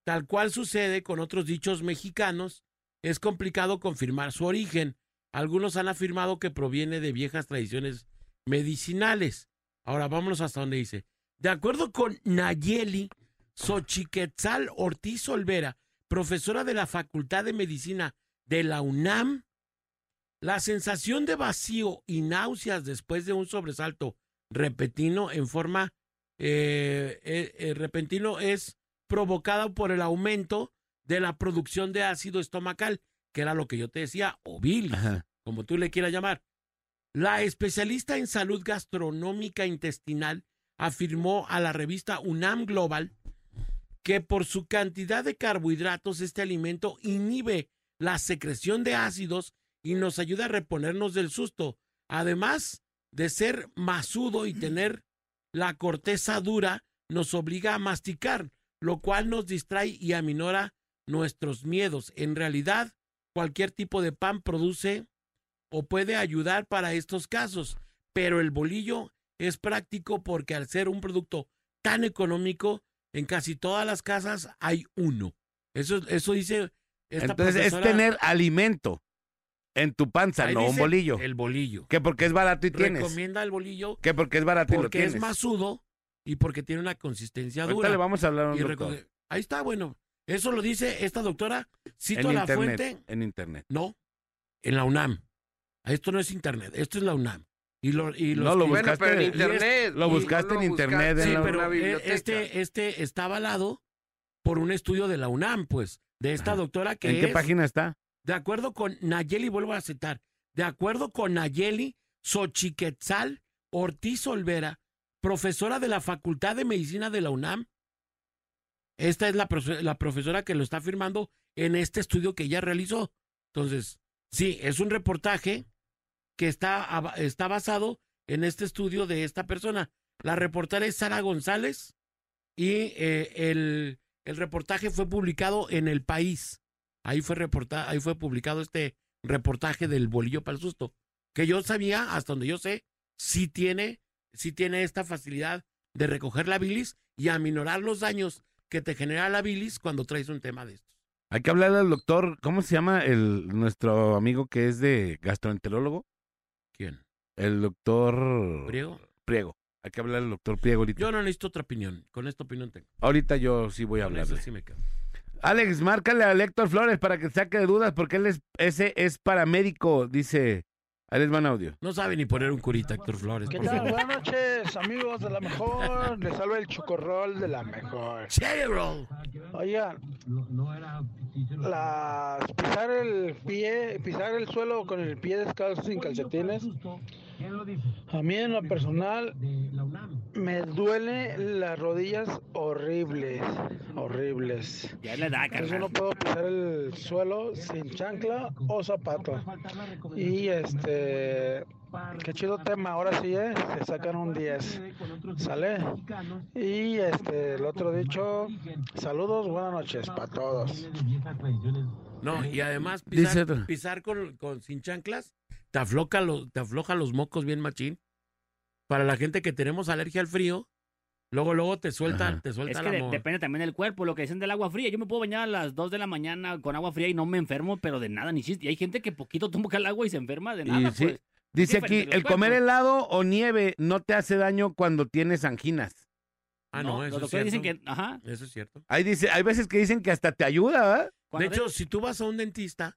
Tal cual sucede con otros dichos mexicanos, es complicado confirmar su origen. Algunos han afirmado que proviene de viejas tradiciones medicinales. Ahora vámonos hasta donde dice. De acuerdo con Nayeli Xochiquetzal Ortiz Olvera, profesora de la Facultad de Medicina de la UNAM, la sensación de vacío y náuseas después de un sobresalto repentino en forma eh, eh, eh, repentino es provocada por el aumento de la producción de ácido estomacal, que era lo que yo te decía, o bilis, Ajá. como tú le quieras llamar. La especialista en salud gastronómica intestinal afirmó a la revista UNAM Global que por su cantidad de carbohidratos este alimento inhibe la secreción de ácidos y nos ayuda a reponernos del susto. Además de ser masudo y tener la corteza dura, nos obliga a masticar, lo cual nos distrae y aminora nuestros miedos. En realidad, cualquier tipo de pan produce o puede ayudar para estos casos, pero el bolillo es práctico porque al ser un producto tan económico, en casi todas las casas hay uno. Eso, eso dice esta Entonces es tener alimento en tu panza, Ahí no un bolillo. El bolillo. Que porque es barato y tienes. Recomienda el bolillo Que porque es barato y lo porque tienes. es masudo y porque tiene una consistencia Ahorita dura. le vamos a hablar a un doctor. Ahí está, bueno. Eso lo dice esta doctora. Cito En la internet. fuente. En internet. No, en la UNAM. Esto no es internet, esto es la UNAM. Y lo, y los No, lo bueno, buscaste- pero en y es- internet. lo buscaste no en internet, buscaste en Sí, la- pero una biblioteca. este, este está avalado por un estudio de la UNAM, pues, de esta Ajá. doctora que ¿En qué es, página está? de acuerdo con Nayeli, vuelvo a citar, de acuerdo con Nayeli Xochiquetzal Ortiz Olvera, profesora de la Facultad de Medicina de la UNAM, esta es la, profe- la profesora que lo está firmando en este estudio que ella realizó. Entonces, sí, es un reportaje que está, está basado en este estudio de esta persona. La reportera es Sara González y eh, el, el reportaje fue publicado en El País. Ahí fue, ahí fue publicado este reportaje del bolillo para el susto. Que yo sabía, hasta donde yo sé, sí tiene, sí tiene esta facilidad de recoger la bilis y aminorar los daños que te genera la bilis cuando traes un tema de estos. Hay que hablarle al doctor, ¿cómo se llama el nuestro amigo que es de gastroenterólogo? ¿Quién? El doctor ¿Priego? Priego. Hay que hablarle al doctor Priego ahorita. Yo no necesito otra opinión. Con esta opinión tengo. Ahorita yo sí voy a hablarle. sí me quedo. Alex, márcale a Héctor Flores para que saque de dudas porque él es, ese es paramédico, dice. Ahí les van audio. No sabe ni poner un curita, Héctor Flores. ¿Qué tal? Buenas noches, amigos de la mejor. Les salva el chocorrol de la mejor. Cerebral. Oigan, las, pisar el pie, pisar el suelo con el pie descalzo sin calcetines. A mí en lo personal me duele las rodillas horribles, horribles. Ya le da, Entonces no puedo pisar el suelo sin chancla o zapato. Y este, qué chido tema, ahora sí, ¿eh? Se sacan un 10. ¿Sale? Y este, el otro dicho, saludos, buenas noches para todos. No, y además pisar, pisar con, con- sin chanclas te afloja, los, te afloja los mocos bien machín. Para la gente que tenemos alergia al frío, luego luego te suelta, Ajá. te Es suelta que la de- depende también del cuerpo, lo que dicen del agua fría. Yo me puedo bañar a las 2 de la mañana con agua fría y no me enfermo, pero de nada, ni chiste. Y hay gente que poquito toma el agua y se enferma de Y nada, sí, pues. Dice aquí, el comer helado o nieve no te hace daño cuando tienes anginas. Ah, no, eso es doctores dicen cierto. que, ajá. Eso es cierto. Ahí dice, hay veces que dicen que hasta te ayuda, ¿verdad? De hecho, si tú vas a un dentista,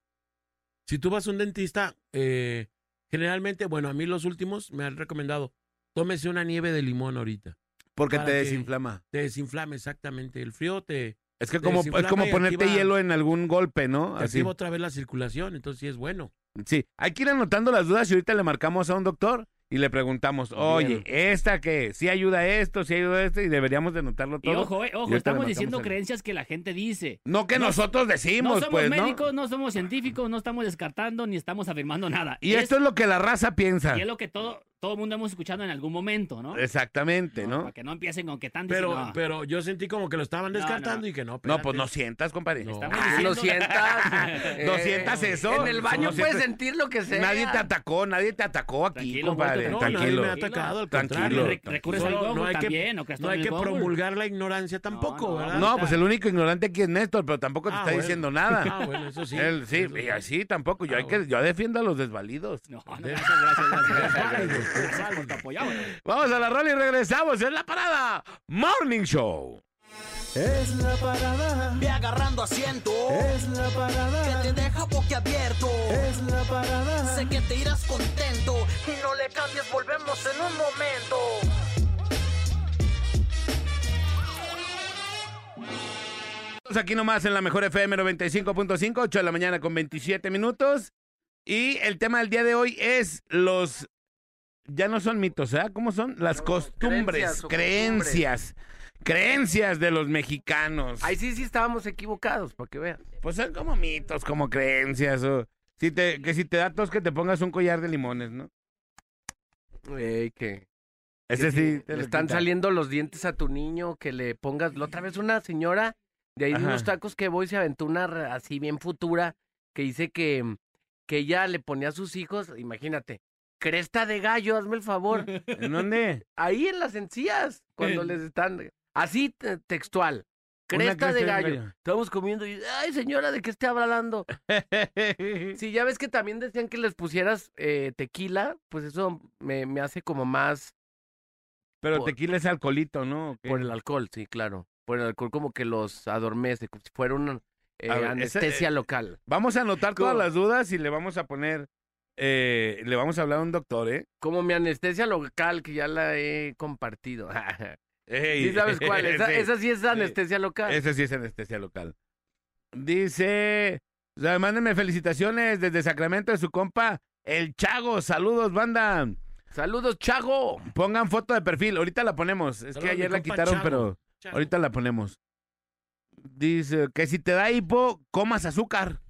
si tú vas a un dentista, eh, generalmente, bueno, a mí los últimos me han recomendado, tómese una nieve de limón ahorita. Porque te desinflama. Te desinflama exactamente. El frío te, Es que te como, es como ponerte activa- hielo en algún golpe, ¿no? te Así. activa otra vez la circulación, entonces sí es bueno. Sí, hay que ir anotando las dudas y ahorita le marcamos a un doctor y le preguntamos, oye, ¿esta qué? ¿Sí ayuda esto? ¿Sí ayuda esto? Y deberíamos de anotarlo Y todo. ojo, eh, Y ojo, le estamos diciendo creencias que la gente dice. No que No- nosotros No decimos, somos pues, médicos, ¿no? somos científicos, no estamos descartando ni estamos afirmando nada. Y esto es lo que la raza piensa. y es lo que todo, todo mundo hemos escuchado en algún momento, ¿no? Exactamente, ¿no? Para que no empiecen con que tanto Pero, no. pero yo sentí como que lo estaban No, descartando no. y que no. No, espérate. pues no sientas, compadre. No. Ah, diciendo- lo sientas. ¿No sientas eso? En el baño No puedes sientas- sentir lo que sea. Nadie te atacó, nadie te atacó aquí, Tranquilo, compadre. No, tranquilo. nadie me ha atacado, al Tranquilo. contrario. Re- recurres al Solo Google no hay que, también, no no hay el promulgar la ignorancia tampoco, no, ¿verdad? No, pues el único ignorante aquí es Néstor, pero tampoco te Ah, está bueno. diciendo nada. Ah, bueno, eso sí. Él, sí, Eso y así tampoco. Yo, Ah, hay que, bueno. yo defiendo a los desvalidos. No, no, gracias, gracias, Es es. Vamos a la rola y regresamos en la parada Morning Show. Es la parada. Ve agarrando asiento. Es la parada. Que te deja boquiabierto. Es la parada. Sé que te irás contento. Y no le cambies, volvemos en un momento. Estamos aquí nomás en la mejor FM 95.5, 8 de la mañana con 27 minutos. Y el tema del día de hoy es los. Ya no son mitos, ¿eh? ¿Cómo son? Las costumbres, creencias creencias. Creencias de los mexicanos. Ahí sí, sí estábamos equivocados, para que vean. Pues son como mitos, como creencias. O si te, que si te da tos que te pongas un collar de limones, ¿no? Ey, que Ese sí. te le están quita. saliendo los dientes a tu niño, que le pongas. La otra vez una señora de ahí de unos tacos que voy se aventó una así bien futura que dice que, que ella le ponía a sus hijos, imagínate, cresta de gallo, hazme el favor. ¿En dónde? Ahí en las encías, cuando les están. Así te- textual. Cresta, de gallo. Estamos comiendo y, ay señora, ¿de qué esté hablando? Sí, ya ves que también decían que les pusieras eh, tequila, pues eso me, me hace como más Pero Por- tequila es alcoholito, ¿no? ¿O qué? por el alcohol, sí, claro. Por el alcohol como que los adormece, como si fuera una eh, A ver, ese- anestesia eh, local. Vamos a anotar todas ¿Cómo? las dudas y le vamos a poner, eh, le vamos a hablar a un doctor, ¿eh? Como mi anestesia local, que ya la he compartido. Ey, ¿Sí sabes cuál? Esa, sí, esa sí es anestesia local. Ese sí es anestesia local. Dice, o sea, mándenme felicitaciones desde Sacramento de su compa, el Chago. Saludos, banda. Saludos, Chago. Pongan foto de perfil. Ahorita la ponemos. Es que ayer la quitaron, Chago. pero Chago. ahorita la ponemos. Dice que si te da hipo, comas azúcar.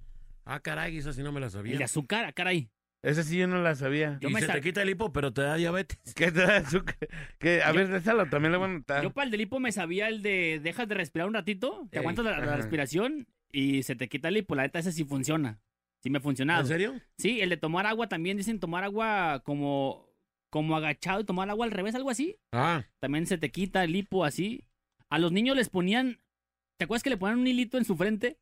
Ah, caray, esa sí no me la El sabía. de azúcar, ah, caray. Esa sí yo no la sabía. Yo y me se te quita el hipo, pero te da diabetes. ¿Qué te da azúcar? Que, a Yo- ver, déjalo, también le voy a anotar. Yo para el del hipo me sabía el de dejas de respirar un ratito, te Ey, aguantas la, la ajá. respiración y se te quita el hipo. La neta, ese sí funciona. Sí me ha funcionado. ¿En serio? Sí, el de tomar agua también dicen tomar agua como, como agachado y tomar agua al revés, algo así. Ah, También se te quita el hipo así. A los niños les ponían, ¿te acuerdas que le ponían un hilito en su frente?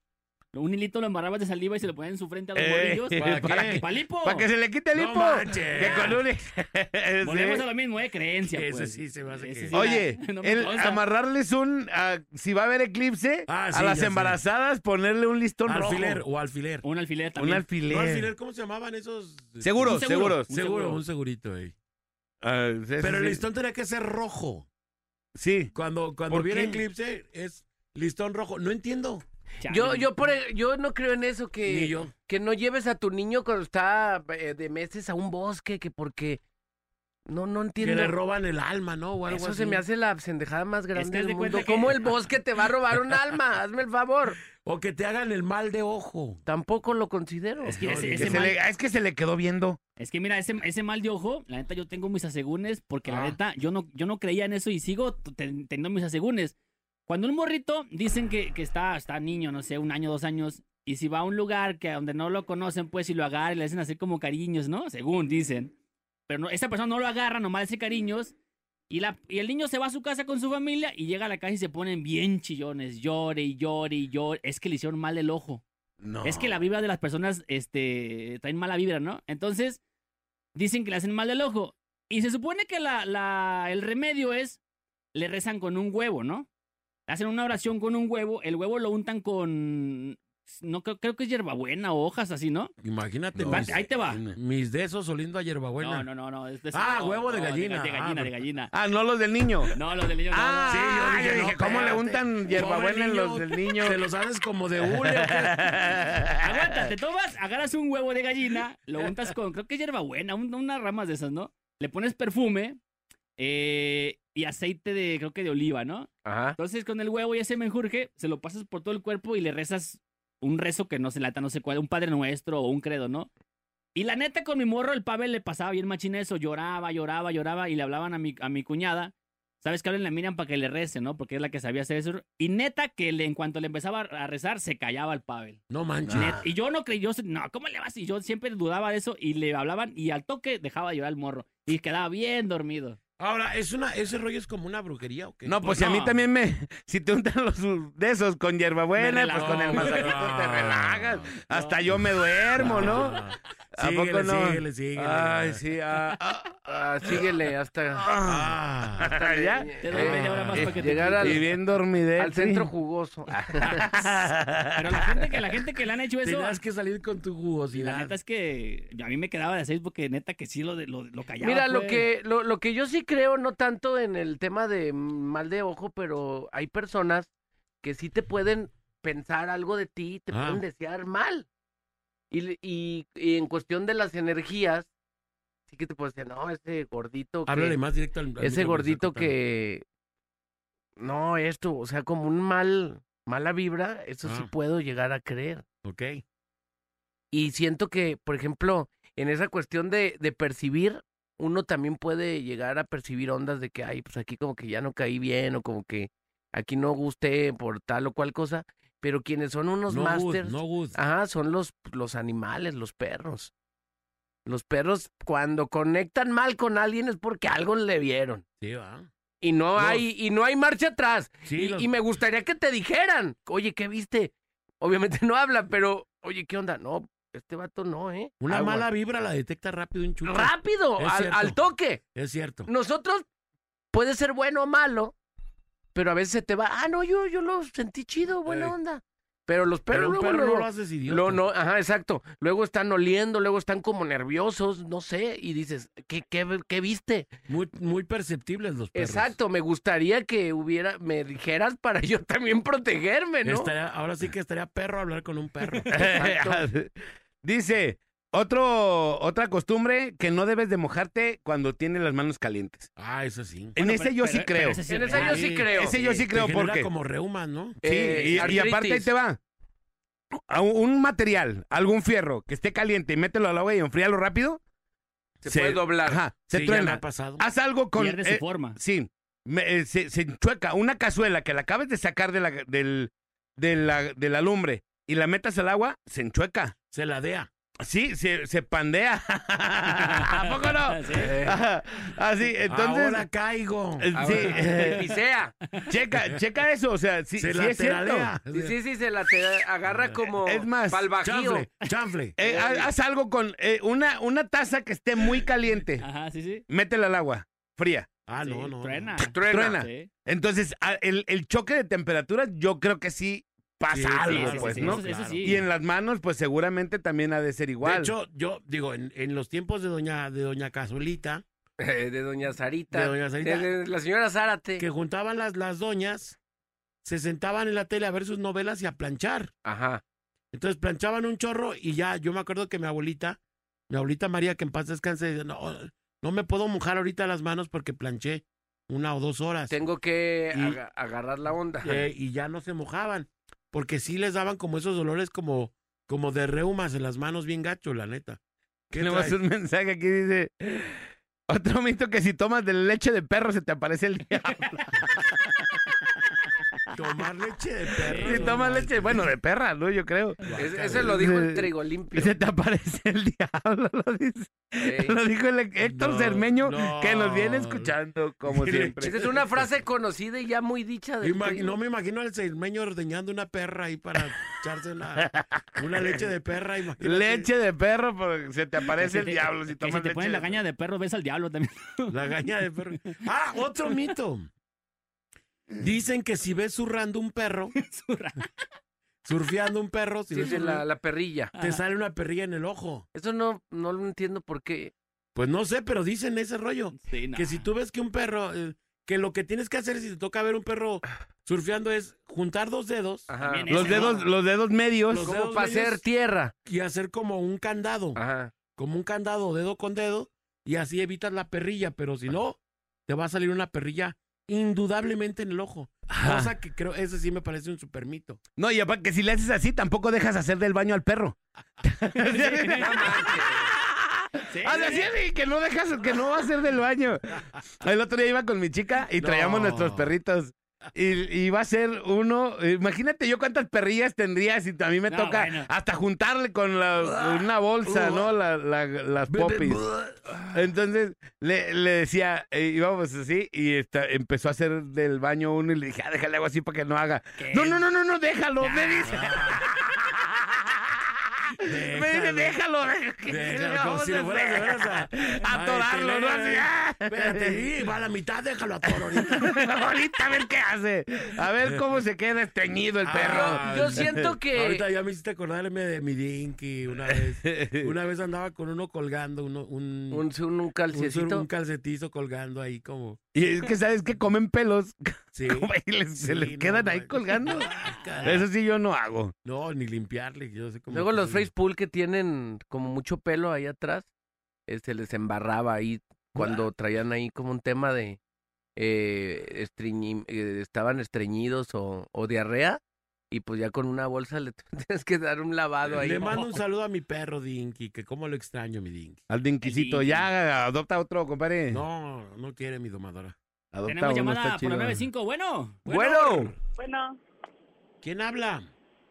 Un hilito lo embarrabas de saliva y se lo ponían en su frente a los Eh, morrillos. ¿para ¿Para qué? ¿Para lipo? Para que se le quite el No hipo. manches. que con un... Volvemos a lo mismo, ¿eh? Creencia, Ese pues. sí se me hace que- sí, Oye, no me el consta. amarrarles un... si va a haber eclipse, Ah, a las sé. embarazadas ponerle un listón Alfiler rojo. o alfiler. Un alfiler Un también. alfiler. No, alfiler, ¿cómo se llamaban esos? Seguros, Un seguro. seguros. Un Seguro, seguro. un segurito, ese Pero el sí. listón tenía que ser rojo. Sí. Cuando, cuando ¿Por viene qué? eclipse es listón rojo. No entiendo. Chale. Yo, yo, por, yo no creo en eso, Ni que, yo. que no lleves a tu niño cuando está eh, de meses a un bosque, que porque... No, no Que entiendo. le roban el alma, ¿no? O algo Eso así. se me hace la pendejada más grande que haz del de cuenta mundo. que- ¿Cómo el bosque te va a robar un alma? Hazme el favor. O que te hagan el mal de ojo. Tampoco lo considero. Es que ese, Que ese se mal, le- ah, es que se le quedó viendo. es que mira, ese, ese mal de ojo, la neta yo tengo mis asegúnes porque la Ah. neta yo no, yo no creía en eso y sigo t- ten- teniendo mis asegúnes. Cuando un morrito dicen que, que está, está niño, no sé, un año, dos años, y si va a un lugar que donde no lo conocen, pues si lo agarran y le hacen así como cariños, ¿no? Según dicen. Pero no, esa persona no lo agarra, nomás le hace cariños. Y, la, y el niño se va a su casa con su familia y llega a la casa y se ponen bien chillones, llore y llore y llore. Es que le hicieron mal el ojo. No. Es que la vibra de las personas este, traen mala vibra, ¿no? Entonces, dicen que le hacen mal del ojo. Y se supone que la, la, el remedio es, le rezan con un huevo, ¿no? Hacen una oración con un huevo, el huevo lo untan con, no creo, creo que es hierbabuena o hojas así, ¿no? Imagínate. Va, mis, ahí te va. mis de esos oliendo a hierbabuena. No, no, no, no. es de- Ah, no, huevo de no, gallina. De, gallina, Ah, de gallina. Ah, no los del niño. No, los del niño no, Ah, no. Sí, yo dije, yo dije, no, ¿cómo le untan hierbabuena en los del niño? ¿Te los haces como de hule o qué? Aguanta, te tomas, agarras un huevo de gallina, lo untas con, creo que es hierbabuena, un- unas ramas de esas, ¿no? Le pones perfume eh, y aceite de, creo que de oliva, ¿no? Ajá. Entonces con el huevo y ese menjurje, se lo pasas por todo el cuerpo y le rezas un rezo que no se lata, no sé cuál, un Padre Nuestro o un credo, ¿no? Y la neta, con mi morro, el Pavel le pasaba bien machín eso, lloraba, lloraba, lloraba, y le hablaban a mi, a mi cuñada. ¿Sabes que hablen la miran para que le rece, no? Porque es la que sabía hacer eso. Y neta, que le- en cuanto le empezaba a rezar, se callaba el Pavel. No manches. Net- y yo no creí, yo, no, ¿cómo le vas? Y yo siempre dudaba de eso y le hablaban y al toque dejaba de llorar el morro y quedaba bien dormido. Ahora, ¿es una, ¿ese rollo es como una brujería o qué? No, pues Pues si a mí también me... Si te untan los de esos con hierbabuena, pues con el masajito te No. relajas. Hasta yo me duermo, ¿no? ¿A Síguele, poco no? síguele, síguele. Ay, sí. ah, ah, Ah, síguele hasta, Ah. hasta ya. Te doy media hora más Eh, para que te llegar al- Y bien dormidete. al centro jugoso. Pero la gente que la gente que le han hecho eso, Tenías que salir con tu la jugosidad. neta es que a mí me quedaba de seis porque neta que sí lo, de- lo, lo callaba. Mira, lo pues. que, lo, lo que yo sí creo, no tanto en el tema de mal de ojo, pero hay personas que sí te pueden pensar algo de ti, te Ah. pueden desear mal. Y, y, y en cuestión de las energías, sí que te pueden decir, no, ese gordito que... Háblale más directo al, al ese gordito que... No, esto, o sea, como un mal, mala vibra, eso sí Ah. puedo llegar a creer. Ok. Y siento que, por ejemplo, en esa cuestión de, de percibir, uno también puede llegar a percibir ondas de que, ay, pues aquí como que ya no caí bien o como que aquí no gusté por tal o cual cosa. Pero quienes son unos No good, masters, no good. ajá, son los, los animales, los perros. Los perros cuando conectan mal con alguien es porque algo le vieron. Sí, va. Y no hay, y no hay marcha atrás. Sí, y, los- y me gustaría que te dijeran, oye, ¿qué viste? Obviamente no habla, pero, oye, ¿qué onda? No, este vato no, ¿eh? Una mala vibra la detecta rápido un chucho. Rápido, al, toque. Es cierto. Nosotros puede ser bueno o malo, pero a veces se te va, ah, no, yo, yo lo sentí chido, buena Eh. onda. Pero los perros Pero luego, perro no lo haces idiota. lo- no, ajá, exacto. Luego están oliendo, luego están como nerviosos, no sé, y dices, ¿qué, qué, qué viste? Muy, muy perceptibles los perros. Exacto, me gustaría que hubiera, me dijeras para yo también protegerme, ¿no? Estaría- ahora sí que estaría perro hablar con un perro. Dice, otro, otra costumbre que no debes de mojarte cuando tienes las manos calientes. ah, eso sí. En Bueno, ese pero- yo pero- sí pero creo. ese sí En es esa yo sí creo. Ese yo sí creo porque... como reumas, ¿no? Sí, Eh, y- y, aparte ahí te va. A un- material, algún fierro que esté caliente y mételo al agua y enfríalo rápido. Se puede doblar. Ajá, se Sí, ya me truena. ha pasado. Haz algo con... Pierde eh, su forma. Sí, me- eh, se, se enchueca. Una cazuela que la acabes de sacar de la, del, de la, de la lumbre y la metas al agua, se enchueca. Se ladea. Sí, se, se pandea. ¿A poco no? Sí. Así, entonces. Ahora caigo. eh, Ah, sí, pisea. checa, checa eso, o sea, sí, Se sí es cierto. Sí, sí, sí, se la te agarra como Es más, pa'l bajío. Chanfle, chanfle. Eh, ha- haz algo con eh, una, una taza que esté muy caliente. Ajá, sí, sí. Métela al agua, fría. Ah, Sí, no, no. Truena. Truena. Truena. Sí. Entonces, a- el, el choque de temperaturas, yo creo que sí pasa Sí, algo, sí, sí, pues, sí, ¿no? Eso, eso Claro. sí. Y en las manos, pues seguramente también ha de ser igual. De hecho, yo digo, en, en los tiempos de doña, de doña Cazuelita, Eh, de doña Sarita. de doña Sarita, De- de la señora Zárate. que juntaban las, las doñas, se sentaban en la tele a ver sus novelas y a planchar. Ajá. Entonces planchaban un chorro y ya, yo me acuerdo que mi abuelita, mi abuelita María, que en paz descanse, decía, no, no me puedo mojar ahorita las manos porque planché una o dos horas. Tengo que Y- agarrar la onda. Eh, y ya no se mojaban, porque sí les daban como esos dolores como, como de reumas en las manos bien gacho, la neta. ¿Qué Tenemos un mensaje aquí, dice... Otro mito que si tomas de leche de perro se te aparece el diablo. Tomar leche de perro. Si no tomas manches. leche, bueno, de perra, ¿no? Yo creo. Es- ese lo dijo el trigo limpio. Se te aparece el diablo, lo dice. Lo dijo el Héctor No, Cermeño, no. que nos viene escuchando, como siempre. Esa es una frase conocida y ya muy dicha de Ima- no me imagino al seismeño ordeñando una perra ahí para echarse una, una leche de perra. imagínate. Leche de perro, porque se te aparece el diablo si tomas si te leche ponen la de caña de perro, ves al diablo también. La gaña de perro. Ah, otro mito. Dicen que si ves zurrando un perro, surfeando un perro, si Sí, ves un- la, la perrilla. te sale una perrilla en el ojo. Eso no, no lo entiendo por qué. Pues no sé, pero dicen ese rollo. Sí, no. Que si tú ves que un perro, eh, que lo que tienes que hacer si te toca ver un perro surfeando es juntar dos dedos Ajá. También Los ese, dedos, ¿no? los dedos medios. Los Como dedos para medios. hacer tierra. y hacer como un candado, Ajá. como un candado dedo con dedo y así evitas la perrilla, pero si no, te va a salir una perrilla indudablemente en el ojo. Ajá. Cosa que creo, ese sí me parece un super mito. No, y aparte que si le haces así, tampoco dejas hacer del baño al perro. Sí, Ah, sí. que no dejas, que no va a hacer del baño. El otro día iba con mi chica y traíamos No. nuestros perritos. Y, y va a ser uno. Imagínate yo cuántas perrillas tendría si a mí me No, toca bueno. hasta juntarle con la- una bolsa, ¿no? La- la- las popis. Entonces le, le decía, eh, íbamos así y esta- empezó a hacer del baño uno y le dije, ah, déjale algo así para que no haga. ¿Qué? No, no, no, no, no, déjalo, me dice. Me dice, déjalo, déjalo. Déjalo, como si lo fueras de veras a- a atorarlo, ¿no? Así, ah. Espérate, sí, va a la mitad, déjalo a toro ahorita. Ahorita a ver qué hace. A ver cómo se queda estreñido el perro. Ah, Yo siento que. Ahorita ya me hiciste acordarme de mi Dinky una vez. Una vez andaba con uno colgando, uno, un, Un, un, un, calcetito. un calcetizo colgando ahí como... Y es que sabes que comen pelos Sí. y les- se les no, quedan ahí colgando. Guácala. Eso sí yo no hago. No, ni limpiarle, yo sé cómo... Luego los face pool que tienen como mucho pelo ahí atrás, eh, se les embarraba ahí cuando traían ahí como un tema de eh, estreñi- eh, estaban estreñidos o, o diarrea y pues ya con una bolsa le tienes que dar un lavado ahí. Le mando un saludo a mi perro Dinky, que cómo lo extraño mi Dinky. Al dinquisito, El dinky. ya adopta otro, compadre. No, no quiere mi domadora. adopta Tenemos uno, llamada por chido. la 95. Bueno. Bueno, Bueno, ¿Quién habla?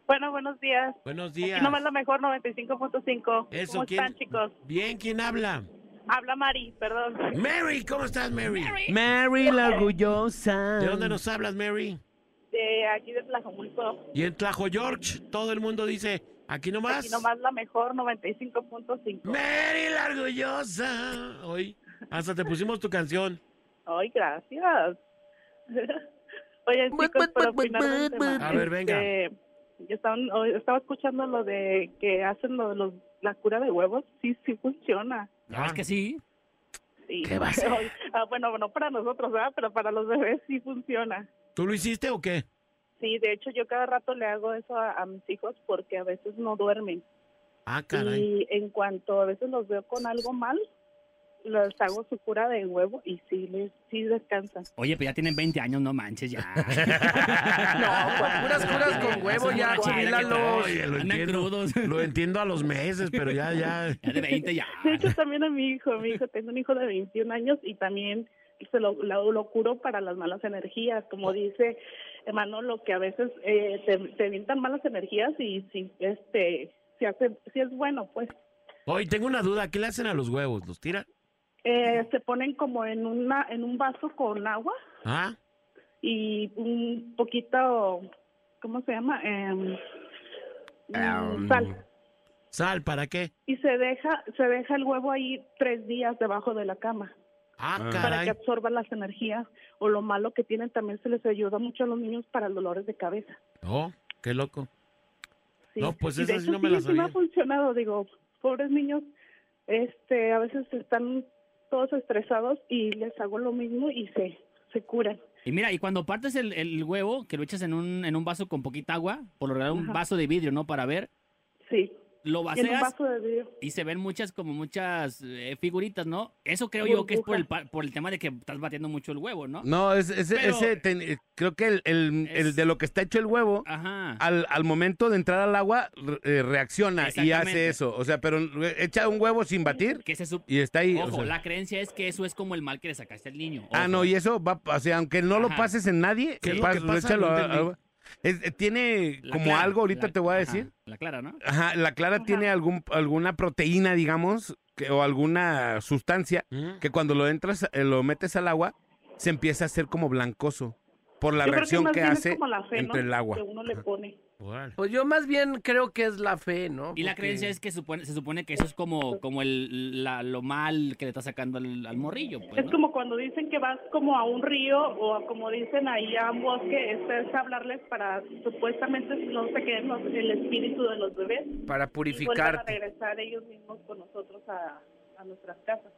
bueno, buenos días. Buenos Aquí días. nomás la mejor 95.5. Eso, ¿Cómo ¿quién? están, chicos? Bien, ¿quién habla? Habla Mari, perdón. Mary, ¿cómo estás, Mary? Mary la orgullosa. ¿De dónde nos hablas, Mary? De aquí de Tlajomulco. Y en Tlajo George, todo el mundo dice, aquí nomás. Aquí nomás la mejor 95.5. Mary la orgullosa. Hoy, hasta te pusimos tu canción. Ay, gracias. Oye, chicos, but. A ver, venga. este, yo estaba, estaba escuchando lo de que hacen lo de los, la cura de huevos. Sí, sí funciona. ¿Sabes que sí? Sí. ¿Qué va a hacer? Ah, bueno, no para nosotros, ¿verdad? Pero para los bebés sí funciona. ¿Tú lo hiciste o qué? Sí, de hecho yo cada rato le hago eso a, a mis hijos porque a veces no duermen. Ah, caray. Y en cuanto a veces los veo con algo mal, les hago su cura de huevo y sí, les, sí descansan. Oye, pues ya tienen 20 años, no manches ya. No, pues puras curas con huevo ya, chifílalos. Oye, lo Andan entiendo. crudos. Lo entiendo a los meses, pero ya, ya. Ya de 20 ya. De hecho también a mi hijo, mi hijo, tengo un hijo de 21 años y también se lo, lo, lo curo para las malas energías, como dice Manolo, que a veces eh, te, te malas energías y si este si hace si es bueno pues Oye, tengo una duda. ¿Qué le hacen a los huevos? ¿Los tiran? Eh, se ponen como en una en un vaso con agua ¿Ah? y un poquito, ¿cómo se llama? Em, mm, sal. ¿Sal para qué? Y se deja se deja el huevo ahí tres días debajo de la cama Ah, Ah. para caray. que absorban las energías o lo malo que tienen también se les ayuda mucho a los niños para los dolores de cabeza. Oh, qué loco. Sí. No, pues sí hecho no me la sí, sí me ha sabía. funcionado, digo, pobres niños, este, a veces están todos estresados y les hago lo mismo y se, se curan. Y mira, y cuando partes el, el huevo, que lo echas en un, en un vaso con poquita agua, por lo general un Ajá. vaso de vidrio, ¿no? Para ver, Sí, lo vacías y se ven muchas, como muchas eh, figuritas, ¿no? Eso creo yo que es por el, por el tema de que estás batiendo mucho el huevo, ¿no? No, es, ese, Pero- ese ten- eh, creo que el, el- el Es- de lo que está hecho el huevo, Ajá. al, al momento de entrar al agua, re- eh, reacciona y hace eso. O sea, pero echa un huevo sin batir Que se sup- y está ahí. o Ojo, sea. la creencia es que eso es como el mal que le sacaste al niño. Ah, no, y eso va, o sea, aunque no lo pases en nadie, ¿Qué es lo pasa? échalo Es- eh, tiene La como clara, algo, ahorita la- te voy a ajá, decir. La clara, ¿no? Ajá, la clara tiene algún, alguna proteína, digamos, que, o alguna sustancia Mm. que cuando lo entras, eh, lo metes al agua, se empieza a hacer como blancoso por la Yo reacción que, hace como la fe, entre ¿no? el agua. Que uno le pone. Órale. Pues yo más bien creo que es la fe, ¿no? Y la creencia es que supone, se supone que eso es como, como el, la- lo mal que le está sacando al, al morrillo. Pues, Es ¿no? como cuando dicen que vas como a un río o a- como dicen ahí a un bosque, es hablarles para supuestamente no se queden los- el espíritu de los bebés Para y vuelvan a purificarte. regresar ellos mismos con nosotros a, a nuestras casas.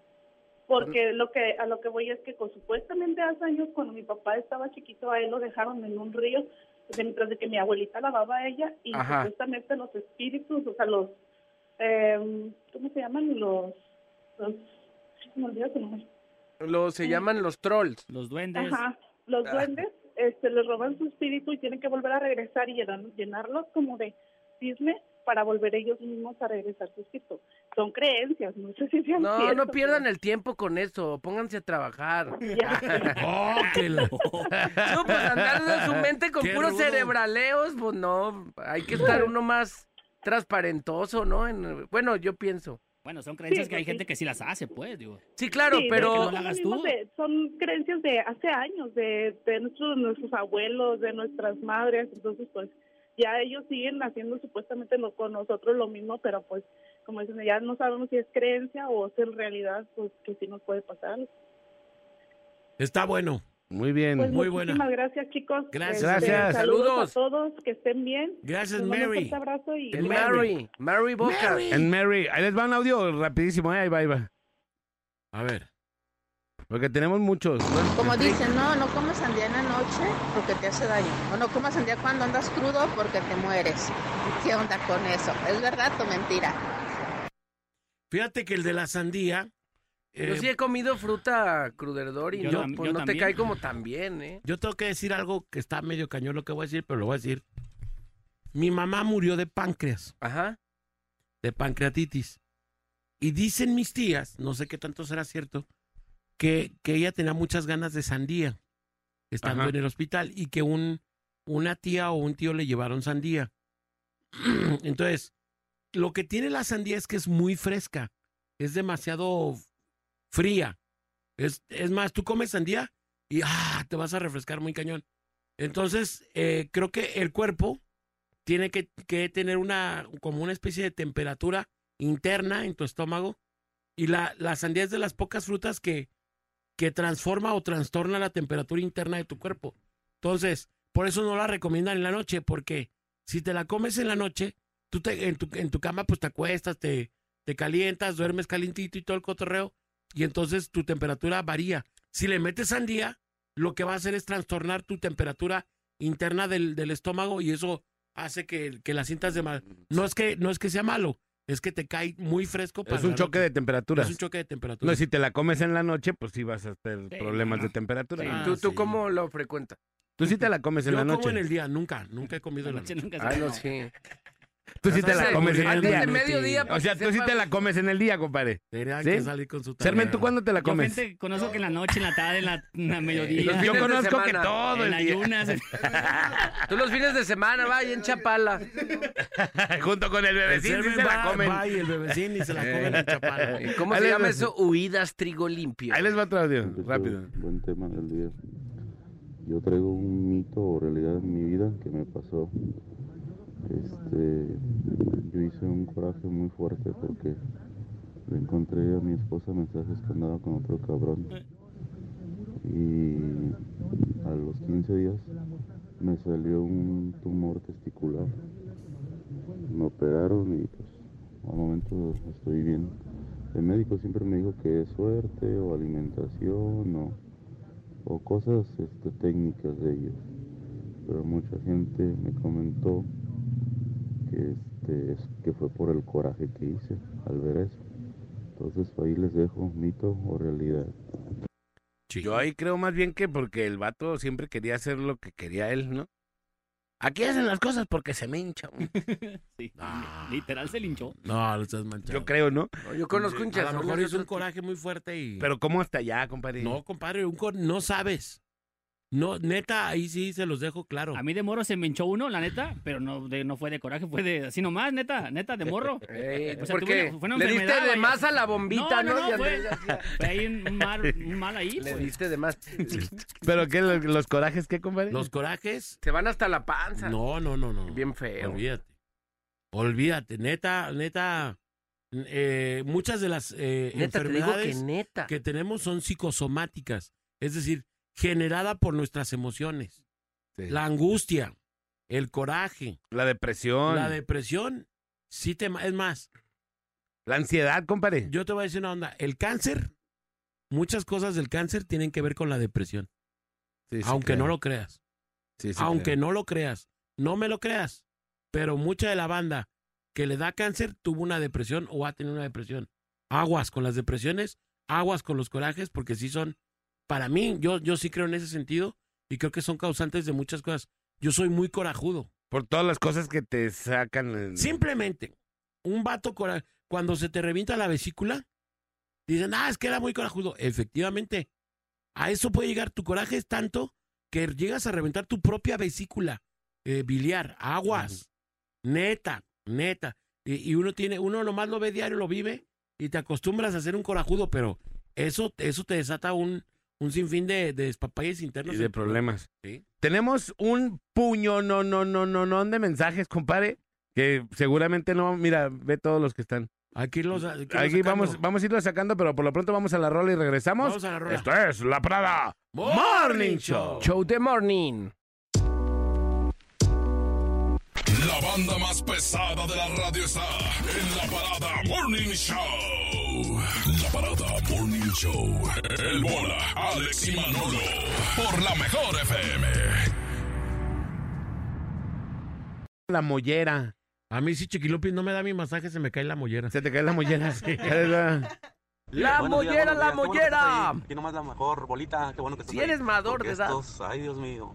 Porque lo que a lo que voy es que con, supuestamente hace años cuando mi papá estaba chiquito a él lo dejaron en un río de- mientras de que mi abuelita lavaba a ella y Ajá. supuestamente los espíritus, o sea, los eh, ¿cómo se llaman? Los los me olvida su nombre. Lo, se llaman los trolls. Los duendes. Ajá, los Ah. duendes este, les roban su espíritu y tienen que volver a regresar y llenar, llenarlos como de cisne para volver ellos mismos a regresar su espíritu. Son creencias, no sé si sean No, no pierdan el tiempo con eso. Pónganse a trabajar. Oh, que la- No, pues andar en su mente con Qué puros rudo. cerebraleos, pues no. Hay que estar uno más transparentoso, ¿no? En- bueno, yo pienso. Bueno, son creencias Sí, que hay gente que sí las hace, pues, digo. Sí, claro, Sí, pero... que no son la hagas mismos tú. de- son creencias de hace años, de, de nuestros, nuestros abuelos, de nuestras madres, entonces pues ya ellos siguen haciendo supuestamente lo, con nosotros lo mismo, pero pues como dicen, ya no sabemos si es creencia o es en realidad, pues que sí nos puede pasar. Está bueno. Muy bien. Pues Muy buena. muchísimas gracias, chicos. Gracias. Este, Gracias. Saludos, Saludos. a todos, que estén bien. Gracias, Les un Mary. fuerte abrazo y Mary. Mary, Boca. Mary. En Mary, ahí les va un audio rapidísimo, eh, ahí va, ahí va. A ver. Porque tenemos muchos. Como dicen, no, no comas sandía en la noche porque te hace daño. O no comas sandía cuando andas crudo porque te mueres. ¿Qué onda con eso? ¿Es verdad o mentira? Fíjate que el de la sandía. eh, Yo sí he comido fruta cruderdor y Yo no, pues yo no te cae como tan bien, ¿eh? Yo tengo que decir algo que está medio cañón lo que voy a decir, pero lo voy a decir. Mi mamá murió de páncreas, Ajá. de pancreatitis. Y dicen mis tías, no sé qué tanto será cierto, que, que ella tenía muchas ganas de sandía estando Ajá. en el hospital y que un, una tía o un tío le llevaron sandía. Entonces, lo que tiene la sandía es que es muy fresca, es demasiado fría. Es, es más, tú comes sandía y ah, te vas a refrescar muy cañón. Entonces, eh, creo que el cuerpo tiene que, que tener una, como una especie de temperatura interna en tu estómago. Y la, la sandía es de las pocas frutas que, que transforma o trastorna la temperatura interna de tu cuerpo. Entonces, por eso no la recomiendan en la noche, porque si te la comes en la noche, tú te, en, tu, en tu cama pues te acuestas, te, te calientas, duermes calientito y todo el cotorreo, y entonces tu temperatura varía. Si le metes sandía, lo que va a hacer es trastornar tu temperatura interna del, del estómago y eso hace que, que la sientas de mal. No es que, no es que sea malo, es que te cae muy fresco. para Es un choque noche. de temperaturas. Es un choque de temperatura. No, si te la comes en la noche, pues sí vas a tener Sí, problemas no, de temperatura. Sí. Ah, ¿Tú, ¿Tú sí. cómo lo frecuentas? Tú sí te la comes en Yo la como noche. en el día, nunca, nunca he comido en la noche. nunca Ah, no, sí. Tú sí te la comes en el antes día. de mediodía, O sea, tú sí te la comes en el día, compadre. Tendrían ¿Sí? que salir con su Sermen, ¿tú tarea. cuándo te la Yo comes? gente conozco que en la noche, en la tarde, en la, en la mediodía. Los Yo conozco que todo en el día. ayunas. Tú los fines de semana, vaya en Chapala. Junto con el bebecín sí se la va- comen. va y el bebecín y se la comen en chapala. ¿Y ¿Cómo se llama va. eso? Huidas trigo limpio. Ahí les va otro audio, rápido. Buen tema del día. Yo traigo un mito o realidad en mi vida que me pasó. Este, yo hice un coraje muy fuerte porque le encontré a mi esposa mensajes que andaba con otro cabrón. Y a los 15 días me salió un tumor testicular. Me operaron y pues al momento estoy bien. El médico siempre me dijo que es suerte o alimentación o, o cosas este, técnicas de ellos. Pero mucha gente me comentó este, es- que fue por el coraje que hice al ver eso. Entonces ahí les dejo mito o realidad. Yo ahí creo más bien que porque el vato siempre quería hacer lo que quería él, ¿no? Aquí hacen las cosas porque se me hincha. Sí, Ah. literal se linchó. No, no estás manchado. Yo creo, ¿no? No, Yo conozco un A lo mejor hizo un coraje muy fuerte y... Pero ¿cómo hasta allá, compadre? No, compadre, un cor- no sabes. No, neta, ahí sí se los dejo claro. A mí de morro se me hinchó uno, la neta, pero no, de, no fue de coraje, fue de así nomás, neta, neta, de morro. O sea, porque tuve una- fue una le diste de vaya. más a la bombita, ¿no? No, no, Y no, fue, Andrés ya- fue ahí un mal, un mal ahí. Le pues. diste de más. ¿Pero qué? ¿Los, los corajes qué, compadre? Los corajes, Se van hasta la panza. no, no, no, no. Bien feo. Olvídate. Olvídate, neta, neta. eh, muchas de las eh, Neta, te digo que enfermedades neta. que tenemos son psicosomáticas, es decir, generada por nuestras emociones. Sí. La angustia, el coraje, La depresión, la la, depresión, sí te es más, ansiedad, compadre. yo te voy a decir una onda, el cáncer, muchas cosas del cáncer tienen que ver con la depresión, Sí, sí aunque creo. no lo creas, aunque creo. no lo creas, no me lo creas, pero mucha de la banda que le da cáncer tuvo una depresión o ha tenido una depresión. Aguas con las depresiones, aguas con los corajes, porque sí son, para mí, yo, yo sí creo en ese sentido y creo que son causantes de muchas cosas. Yo soy muy corajudo. Por todas las cosas que te sacan. en- Simplemente, un vato cora- cuando se te revienta la vesícula, dicen, ah, es que era muy corajudo. Efectivamente, a eso puede llegar. Tu coraje es tanto que llegas a reventar tu propia vesícula eh, biliar, aguas. Neta, neta. Y, y uno tiene, uno nomás lo ve diario, lo vive y te acostumbras a ser un corajudo, pero eso, eso te desata un, un sinfín de, de despapalles internos. y de problemas. Sí. Tenemos un puño, no, no, no, no, no, de mensajes, compadre, que seguramente no, mira, ve todos los que están. Aquí los, aquí vamos, vamos a irlo sacando, pero por lo pronto vamos a la rola y regresamos. Vamos a la rola. Esto es La Parada Morning Show. Show de morning. La banda más pesada de la radio está en la parada Morning Show. La parada Morning Show. El bola, Alex y Manolo. Por la mejor FM. La mollera. A mí si Chiquilupis no me da mi masaje, se me cae la mollera. Se te cae la mollera. La Buenos mollera, la días. Mollera. Aquí nomás la mejor bolita, qué bueno que estás Si ahí. eres mador de edad. estos- ay, Dios mío.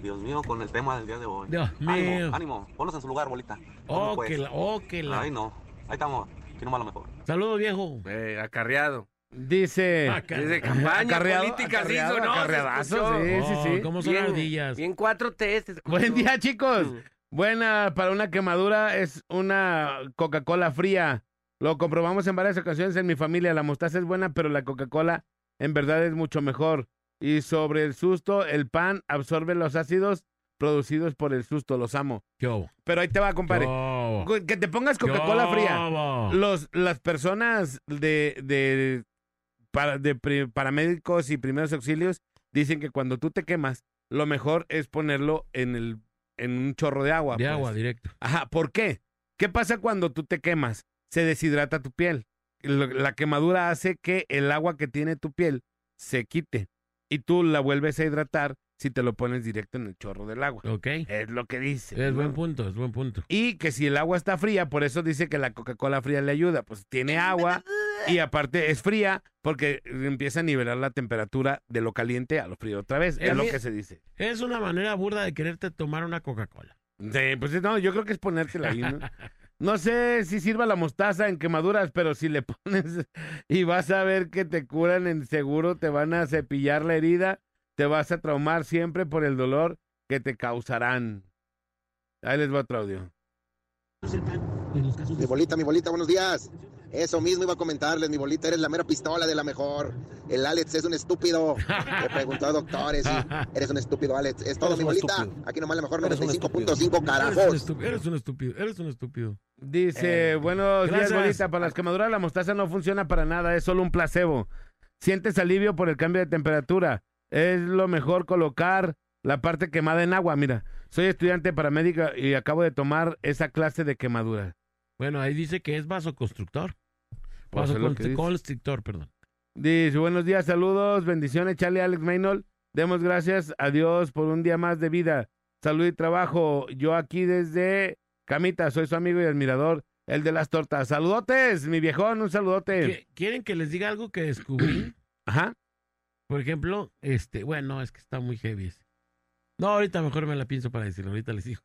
Dios mío, con el tema del día de hoy. Dios mío. Ánimo, ánimo. Ponlos en su lugar, bolita. ¿Cómo Oh, pues? que la, oh, que la. Ay, no. Ahí estamos. Mejor. Saludos, viejo. Eh, acarreado. Dice. Acarreado. Desde campaña Acarreado, política se acarreado, hizo, ¿no? Se acarreadazo, escuchó. sí, sí, sí. Oh, ¿Cómo son Bien, ardillas? Bien 4T. se escuchó. Buen día, chicos. Mm. Buena para una quemadura es una Coca-Cola fría. Lo comprobamos en varias ocasiones en mi familia. La mostaza es buena, pero la Coca-Cola en verdad es mucho mejor. Y sobre el susto, el pan absorbe los ácidos producidos por el susto. Los amo. Pero ahí te va, compadre. Co- Que te pongas ¿Qué Coca-Cola fría. Los, las personas de, de, para, de paramédicos y primeros auxilios dicen que cuando tú te quemas, lo mejor es ponerlo en, el, en un chorro de agua. De pues. agua, directo. Ajá, ¿por qué? ¿Qué pasa cuando tú te quemas? Se deshidrata tu piel. La quemadura hace que el agua que tiene tu piel se quite y tú la vuelves a hidratar si te lo pones directo en el chorro del agua. Ok. Es lo que dice. Es ¿no? buen punto, es buen punto. Y que si el agua está fría, por eso dice que la Coca-Cola fría le ayuda. Pues tiene agua y aparte es fría porque empieza a nivelar la temperatura de lo caliente a lo frío otra vez. Es Es lo que se dice. Es una manera burda de quererte tomar una Coca-Cola. Sí, pues no, yo creo que es ponértela ahí, ¿no? No sé si sirva la mostaza en quemaduras, pero si le pones y vas a ver que te curan en seguro, te van a cepillar la herida, te vas a traumar siempre por el dolor que te causarán. Ahí les va otro audio. Mi bolita, mi bolita, buenos días. Eso mismo iba a comentarles, mi bolita, eres la mera pistola de la mejor. El Alex es un estúpido. Le preguntó a doctores y eres un estúpido, Alex. Es todo, Eres mi bolita. estúpido. Aquí nomás la mejor Eres un 95.5 Eres un, carajos. eres un estúpido, eres un estúpido. Dice, Eh, buenos días, gracias. bolita. Para las quemaduras la mostaza no funciona para nada, es solo un placebo. Sientes alivio por el cambio de temperatura. Es lo mejor colocar la parte quemada en agua. Mira, soy estudiante paramédica y acabo de tomar esa clase de quemadura. Bueno, ahí dice que es vasoconstructor. Pues. Vasoconstrictor, perdón. Dice, buenos días, saludos, bendiciones, Charlie Alex Maynol. Demos gracias a Dios por un día más de vida, salud y trabajo. Yo aquí desde Camita, soy su amigo y admirador, el de las tortas. Saludotes, mi viejón, un saludote. ¿Qué- ¿Quieren que les diga algo que descubrí? Ajá. Por ejemplo, este, bueno, es que está muy heavy. ese. No, ahorita mejor me la pienso para decirlo, ahorita les digo.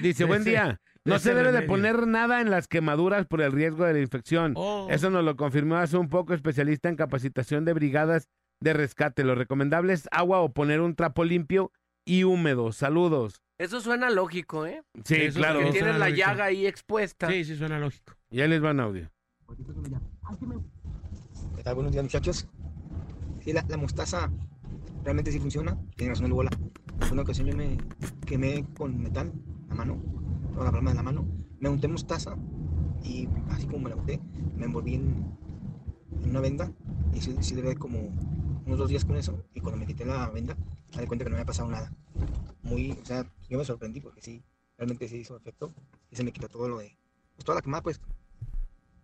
Dice, De buen ese- día. No de se debe de poner nada en las quemaduras por el riesgo de la infección. Oh. Eso nos lo confirmó hace un poco especialista en capacitación de brigadas de rescate. Lo recomendable es agua o poner un trapo limpio y húmedo. Saludos. Eso suena lógico, ¿eh? Sí, Eso claro. Que tienes la lógico. llaga ahí expuesta. Sí, sí, suena lógico. Ya les van audio. ¿Qué tal? Buenos días, muchachos. Sí, la, mostaza realmente sí funciona. Tiene razón el bola. Una ocasión yo me quemé con metal la mano, toda la palma de la mano. Me unté mostaza y así como me la unté, me envolví en, en una venda y sí, sí duré como unos dos días con eso. Y cuando me quité la venda, me di cuenta que no me había pasado nada. Muy, o sea, yo me sorprendí porque sí, realmente sí hizo efecto y se me quitó todo lo de, pues toda la quemada, pues.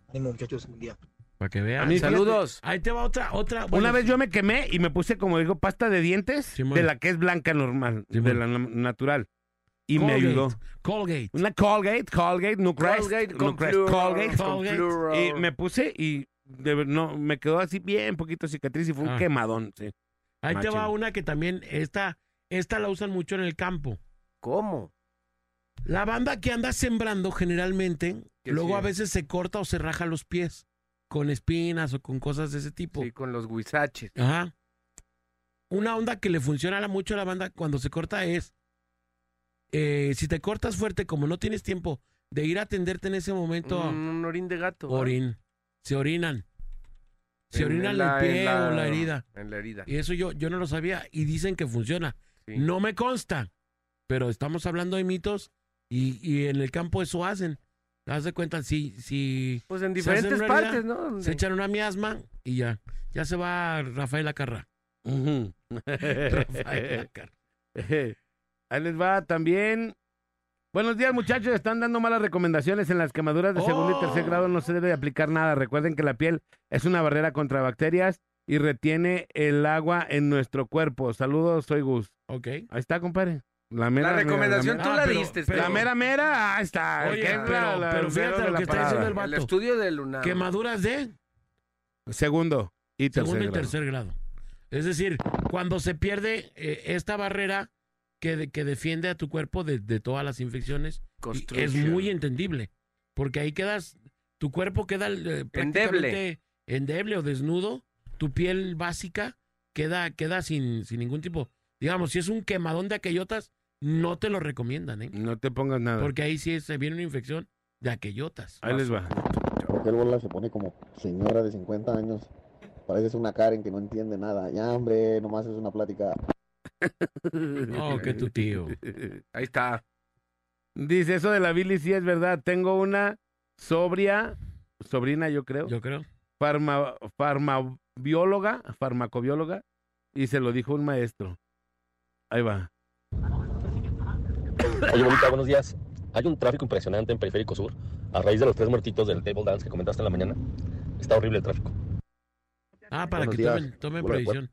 Ánimo, muchachos, un día. Para que vean. A mí, Saludos. Ahí te va otra, otra. Una vez yo me quemé y me puse, como digo, pasta de dientes de la que es blanca normal, de la na- natural. Y me ayudó. Colgate. Una Colgate, Colgate, Nucrest, Colgate con Nucrest, Colgate, Colgate. Y me puse y de no, me quedó así bien poquito cicatriz y fue un Ah. quemadón, sí. Ahí te va una que también, esta, esta la usan mucho en el campo. ¿Cómo? La banda que anda sembrando generalmente, luego a veces se corta o se raja los pies con espinas o con cosas de ese tipo. Sí, con los guisaches. Ajá. Una onda que le funciona mucho a la banda cuando se corta es, eh, si te cortas fuerte, como no tienes tiempo de ir a atenderte en ese momento, Un, un orín de gato. ¿verdad? orin, se orinan. Se En- orinan en la- el pie la- o la herida. En la herida. Y eso yo, yo no lo sabía y dicen que funciona. Sí. No me consta, pero estamos hablando de mitos y, y en el campo eso hacen. Haz de cuenta, si, si Pues en diferentes partes, ¿no? Se echan una miasma y ya. Ya se va Rafael Acarra. Rafael Acarra. Ahí les va también. Buenos días, muchachos. Están dando malas recomendaciones en las quemaduras de segundo y tercer grado. No se debe de aplicar nada. Recuerden que la piel es una barrera contra bacterias y retiene el agua en nuestro cuerpo. Saludos, soy Gus. Ok. Ahí está, compadre. La mera, La mera, recomendación tú Ah, la diste. pero- La mera mera, ahí está. Oye, pero- la- la- pero el fíjate lo que está parada. diciendo el El vato. estudio de Luna. Quemaduras de Segundo y tercer segundo y grado. tercer grado. Es decir, cuando se pierde eh, esta barrera que, de- que defiende a tu cuerpo de, de todas las infecciones, es muy entendible. Porque ahí quedas, tu cuerpo queda eh, prácticamente endeble o desnudo, tu piel básica queda, queda sin, sin ningún tipo. Digamos, si es un quemadón de aquellotas, no te lo recomiendan, ¿eh? No te pongas nada. Porque ahí sí se viene una infección de aquellotas. Ahí les va. Aquel bola se pone como señora de 50 años. Pareces una Karen que no entiende nada. Ya, hombre, nomás es una plática. Oh, que tu tío. Ahí está. Dice, eso de la bilis sí es verdad. Tengo una sobria, sobrina yo creo, Yo creo. farma, farmabióloga, farmacobióloga, y se lo dijo un maestro. Ahí va. Oye, bonita, buenos días. Hay un tráfico impresionante en Periférico Sur a raíz de los tres muertitos del table dance que comentaste en la mañana. Está horrible el tráfico. Ah, para Buenos que días. tomen, tomen previsión.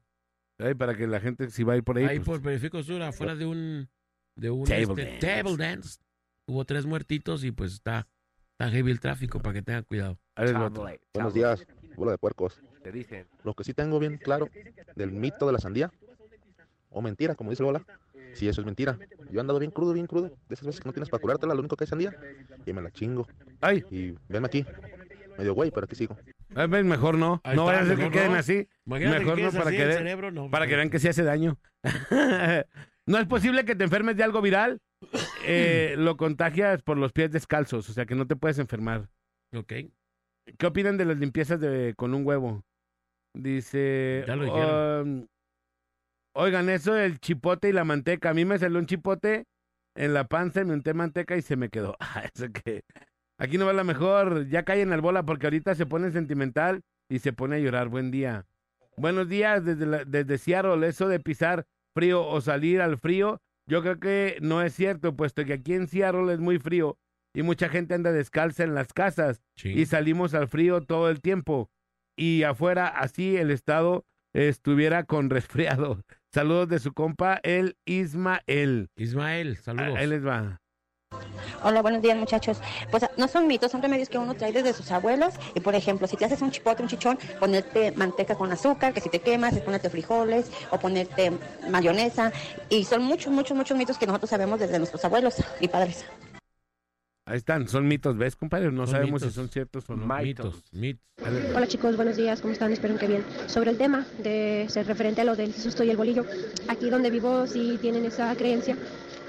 Ahí para que la gente si va a ir por ahí. Ahí pues, por Periférico Sur, afuera de un, de un Table este, dance. table dance. Hubo tres muertitos y pues está, está heavy el tráfico para que tengan cuidado. Buenos días, bola de puercos. Te dicen. Lo que sí tengo bien claro del mito de la sandía, o mentira, como dice Lola, Sí, eso es mentira. Yo he andado bien crudo, bien crudo. De esas veces que no tienes para curártela, lo único que hay sandía. Y me la chingo. Ay. Y venme aquí. Medio güey, pero aquí sigo. A ver, mejor no. Ahí no vaya a ser que queden no. así. Imagínate Mejor que no para así que, el de- cerebro, no, para que vean que sí hace daño. no es posible que te enfermes de algo viral. Eh, lo contagias por los pies descalzos, o sea que no te puedes enfermar. Ok. ¿Qué opinan de las limpiezas de con un huevo? Dice. Ya lo dijeron. um, oigan, eso del chipote y la manteca. A mí me salió un chipote en la panza, me unté manteca y se me quedó. Ah, eso que. Aquí no va la mejor. Ya callen al bola porque ahorita se pone sentimental y se pone a llorar. Buen día. Buenos días desde, la- desde Seattle. Eso de pisar frío o salir al frío, yo creo que no es cierto, puesto que aquí en Seattle es muy frío y mucha gente anda descalza en las casas y salimos al frío todo el tiempo y afuera así el estado estuviera con resfriado. Saludos de su compa, el Ismael. Ismael, saludos. Ahí les va. Hola, buenos días muchachos. Pues no son mitos, son remedios que uno trae desde sus abuelos. Y por ejemplo, si te haces un chipote, un chichón, ponerte manteca con azúcar, que si te quemas, es ponerte frijoles o ponerte mayonesa. Y son muchos, muchos, muchos mitos que nosotros sabemos desde nuestros abuelos y padres. Ahí están, son mitos, ¿ves, compadre? No Son sabemos mitos. si son ciertos o no. Mitos, mitos. Hola chicos, buenos días, ¿cómo están? Espero que bien. Sobre el tema de ser referente a lo del susto y el bolillo, aquí donde vivo sí tienen esa creencia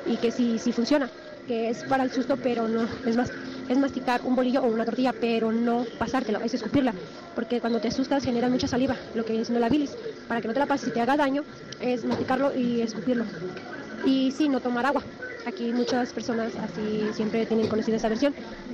y que sí, sí funciona, que es para el susto, pero no, es más, es masticar un bolillo o una tortilla, pero no pasártelo, es escupirla, porque cuando te asustas genera mucha saliva, lo que es no la bilis, para que no te la pases y te haga daño, es masticarlo y escupirlo. Y sí, no tomar agua. Aquí muchas personas así siempre tienen conocida esa versión.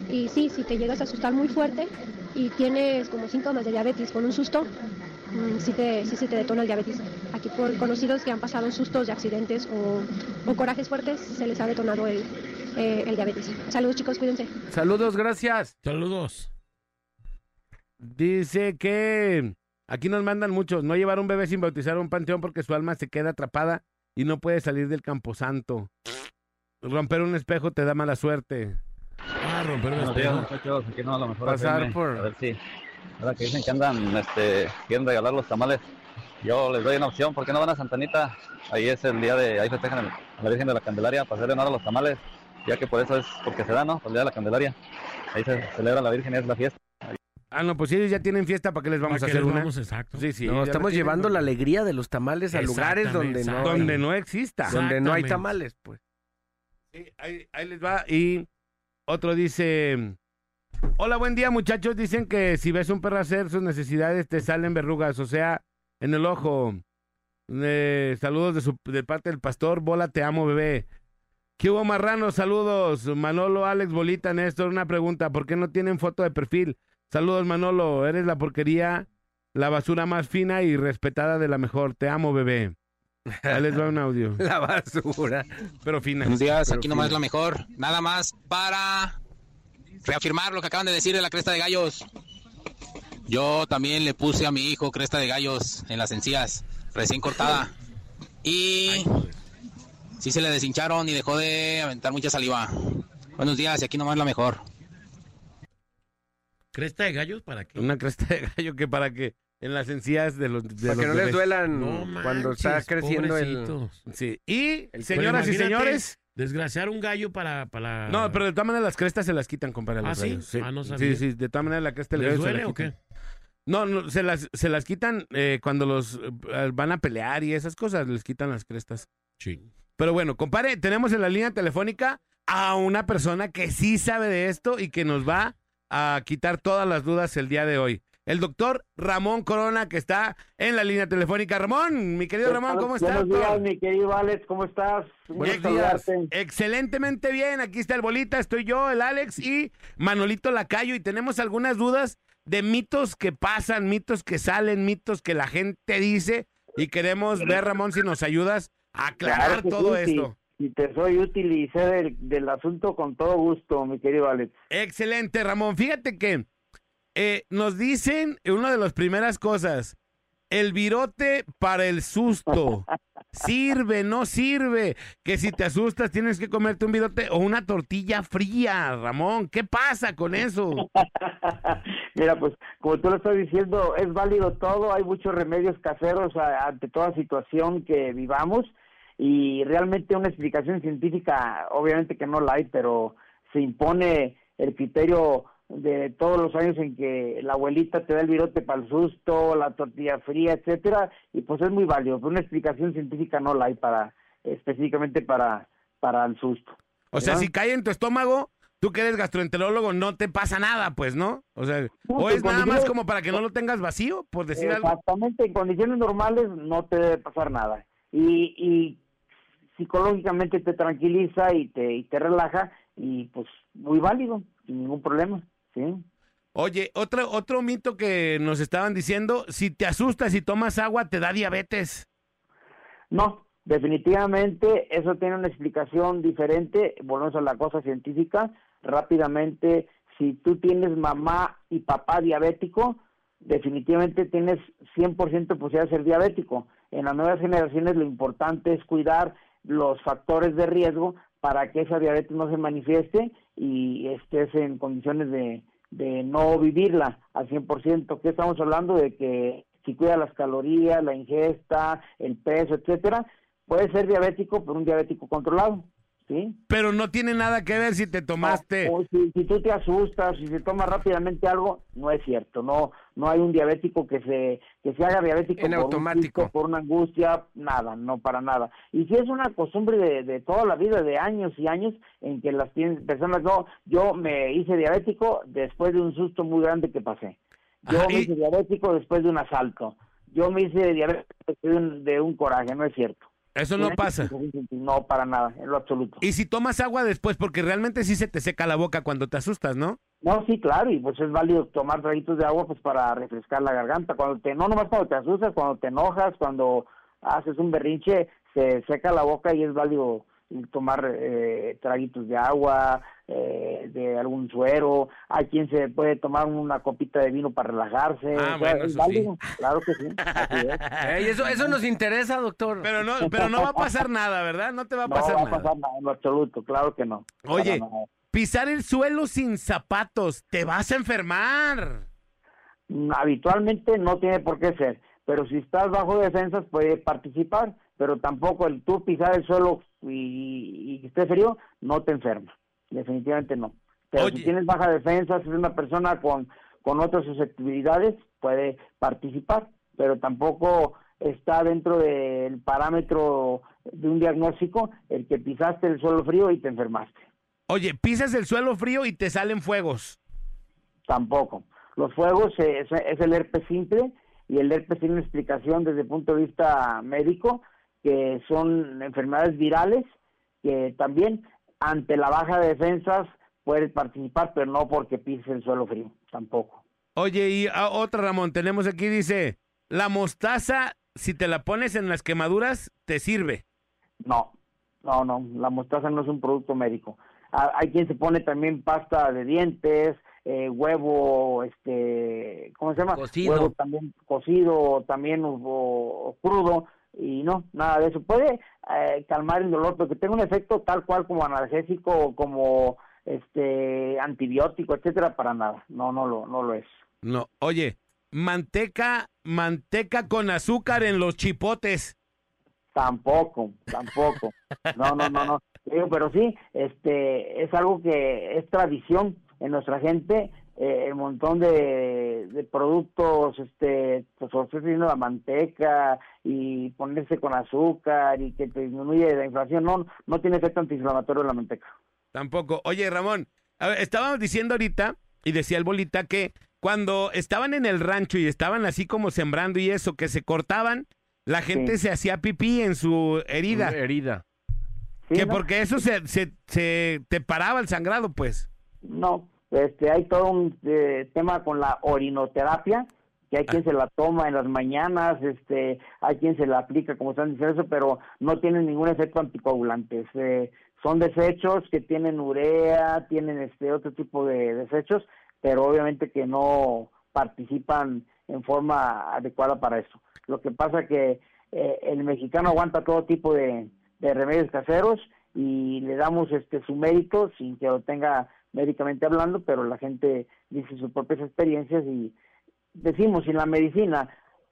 Y sí, si te llegas a asustar muy fuerte y tienes como síntomas de diabetes con un susto, mm, sí, te, sí se te detona el diabetes. Aquí por conocidos que han pasado sustos de accidentes o, o corajes fuertes, se les ha detonado el, eh, el diabetes. Saludos chicos, cuídense. Saludos, gracias. Saludos. Dice que aquí nos mandan muchos, no llevar un bebé sin bautizar a un panteón porque su alma se queda atrapada y no puede salir del camposanto. Romper un espejo te da mala suerte. Ah, romper un Buenos días, espejo. muchachos. Aquí no, a lo mejor Pasar FM, por- A ver si. Ahora que dicen que andan, este, quieren regalar los tamales. Yo les doy una opción. ¿Por qué no van a Santanita? Ahí es el día de. Ahí festejan el- a la Virgen de la Candelaria para hacerle honor a los tamales. Ya que por eso es porque se da, ¿no? Por el día de la Candelaria. Ahí se celebra la Virgen y es la fiesta. Ah, no, pues si ellos ya tienen fiesta, ¿para qué les vamos ¿Para a hacer una? vamos? Exacto. Sí, sí. no, estamos llevando la alegría de los tamales a lugares donde no, hay- donde no exista. donde no hay tamales, pues. Ahí les va. Y otro dice: Hola, buen día, muchachos. Dicen que si ves un perro hacer sus necesidades, te salen verrugas, o sea, en el ojo. Eh, saludos de, su, de parte del pastor. Bola, te amo, bebé. ¿Qué hubo, marrano? Saludos. Manolo, Alex, Bolita, Néstor. Una pregunta: ¿por qué no tienen foto de perfil? Saludos, Manolo. Eres la porquería, la basura más fina y respetada de la mejor. Te amo, bebé. Ahí les va un audio. La basura. Pero fina. Buenos días, aquí nomás es la mejor. Nada más para reafirmar lo que acaban de decir de la cresta de gallos. Yo también le puse a mi hijo cresta de gallos en las encías, recién cortada. Y sí se le deshincharon y dejó de aventar mucha saliva. Buenos días, y aquí nomás es la mejor. ¿Cresta de gallos para qué? Una cresta de gallo que para que en las encías de los de Para que los no les duelan No cuando está creciendo el... Sí. Y señoras y señores, Desgraciar un gallo para... para... no, pero de todas maneras las crestas se las quitan, compadre. ¿Ah, sí? gallos. Ah, no sí, sabía. sí, de todas maneras la cresta del ¿Les gallo se duele o qué? No, no, se las, se las quitan eh, cuando los eh, van a pelear y esas cosas, les quitan las crestas. Sí. Pero bueno, compadre, tenemos en la línea telefónica a una persona que sí sabe de esto y que nos va a quitar todas las dudas el día de hoy. El doctor Ramón Corona, que está en la línea telefónica. Ramón, mi querido Ramón, ¿cómo estás? Buenos días, mi querido Alex, ¿cómo estás? Buenos días. Excelentemente bien. Aquí está el Bolita, estoy yo, el Alex y Manolito Lacayo. Y tenemos algunas dudas de mitos que pasan, mitos que salen, mitos que la gente dice. Y queremos ver, Ramón, si nos ayudas a aclarar Claro todo sí, esto. Si, si te soy útil y sé del, del asunto con todo gusto, mi querido Alex. Excelente, Ramón. Fíjate que eh, nos dicen una de las primeras cosas, el virote para el susto. Sirve, no sirve. Que si te asustas tienes que comerte un virote o una tortilla fría, Ramón. ¿Qué pasa con eso? Mira, pues como tú lo estás diciendo, es válido todo, hay muchos remedios caseros ante toda situación que vivamos y realmente una explicación científica, obviamente que no la hay, pero se impone el criterio de todos los años en que la abuelita te da el virote para el susto, la tortilla fría, etcétera, y pues es muy válido, pero una explicación científica no la hay para específicamente para para el susto. O sea, si cae en tu estómago, tú que eres gastroenterólogo, no te pasa nada, pues, ¿no? O sea, No, o es nada más como para que no lo tengas vacío, por decir algo. Exactamente, en condiciones normales no te debe pasar nada. Y, y psicológicamente te tranquiliza y te, y te relaja y pues muy válido, sin ningún problema, ¿sí? Oye, otro, otro mito que nos estaban diciendo, si te asustas y tomas agua, te da diabetes. No, definitivamente eso tiene una explicación diferente. Volvemos a la cosa científica. Rápidamente, si tú tienes mamá y papá diabético, definitivamente tienes 100% posibilidad de ser diabético. En las nuevas generaciones lo importante es cuidar los factores de riesgo para que esa diabetes no se manifieste y estés en condiciones de, de no vivirla al 100%. ¿Qué estamos hablando? De que si cuida las calorías, la ingesta, el peso, etcétera, puede ser diabético, pero un diabético controlado, ¿sí? Pero no tiene nada que ver si te tomaste. O si, si tú te asustas, si se toma rápidamente algo, no es cierto. No no hay un diabético que se que se haga diabético En por un automático. por una angustia, nada, no para nada. Y si es una costumbre de, de toda la vida, de años y años, en que las personas no, yo me hice diabético después de un susto muy grande que pasé. Yo Ajá, me y- hice diabético después de un asalto. Yo me hice diabético después de un, de un coraje, no es cierto. Eso no Tiene pasa. No, para nada, en lo absoluto. Y si tomas agua después, porque realmente sí se te seca la boca cuando te asustas, ¿no? No, sí, claro, y pues es válido tomar traguitos de agua pues para refrescar la garganta. Cuando te, no nomás cuando te asustas, cuando te enojas, cuando haces un berrinche, se seca la boca y es válido tomar eh, traguitos de agua, eh, de algún suero. Hay quien se puede tomar una copita de vino para relajarse. Ah, o sea, bueno, es eso válido, claro que sí. es. Eso, eso nos interesa, doctor. Pero no, pero no va a pasar nada, ¿verdad? No te va a No pasar va a nada. pasar nada, en lo absoluto, claro que no. Oye, nada. pisar el suelo sin zapatos, te vas a enfermar. Mm, habitualmente no tiene por qué ser, pero si estás bajo defensas puede participar, pero tampoco el tú pisar el suelo y, y que esté frío no te enferma, definitivamente no. Pero Oye. si tienes baja defensa, si es una persona con, con otras susceptibilidades, puede participar, pero tampoco está dentro del parámetro de un diagnóstico el que pisaste el suelo frío y te enfermaste. Oye, pisas el suelo frío y te salen fuegos. Tampoco. Los fuegos eh, es, es el herpes simple y el herpes tiene una explicación desde el punto de vista médico que son enfermedades virales que también ante la baja de defensas puedes participar, pero no porque pises el suelo frío, tampoco. Oye, y ah, otra, Ramón, tenemos aquí, dice, la mostaza, si te la pones en las quemaduras, te sirve. No, no, no, la mostaza no es un producto médico. Ah, Hay quien se pone también pasta de dientes, eh, huevo, este, ¿cómo se llama? Cocido. Huevo también cocido, también o, o crudo, y no, nada de eso. Puede eh, calmar el dolor, pero que tenga un efecto tal cual como analgésico, como este antibiótico, etcétera, para nada. No, no lo, no lo es. No, oye, manteca, manteca con azúcar en los chipotes. Tampoco, tampoco. No, no, no, no. Pero sí, este, es algo que es tradición en nuestra gente, eh, el montón de, de productos, este, pues ofreciendo la manteca y ponerse con azúcar y que te disminuye la inflación, no, no tiene efecto antiinflamatorio la manteca. Tampoco. Oye, Ramón, a ver, estábamos diciendo ahorita, y decía el bolita, que cuando estaban en el rancho y estaban así como sembrando y eso, que se cortaban, la gente se hacía pipí en su herida. Herida. que ¿no? porque eso se, se, se te paraba el sangrado, pues. No, este, hay todo un eh, tema con la orinoterapia, que hay quien se la toma en las mañanas, este, hay quien se la aplica, como están diciendo eso, pero no tienen ningún efecto anticoagulante. Eh, son desechos que tienen urea, tienen este otro tipo de desechos, pero obviamente que no participan en forma adecuada para eso. Lo que pasa que eh, el mexicano aguanta todo tipo de, de remedios caseros y le damos este su mérito sin que lo tenga médicamente hablando, pero la gente dice sus propias experiencias y decimos, en la medicina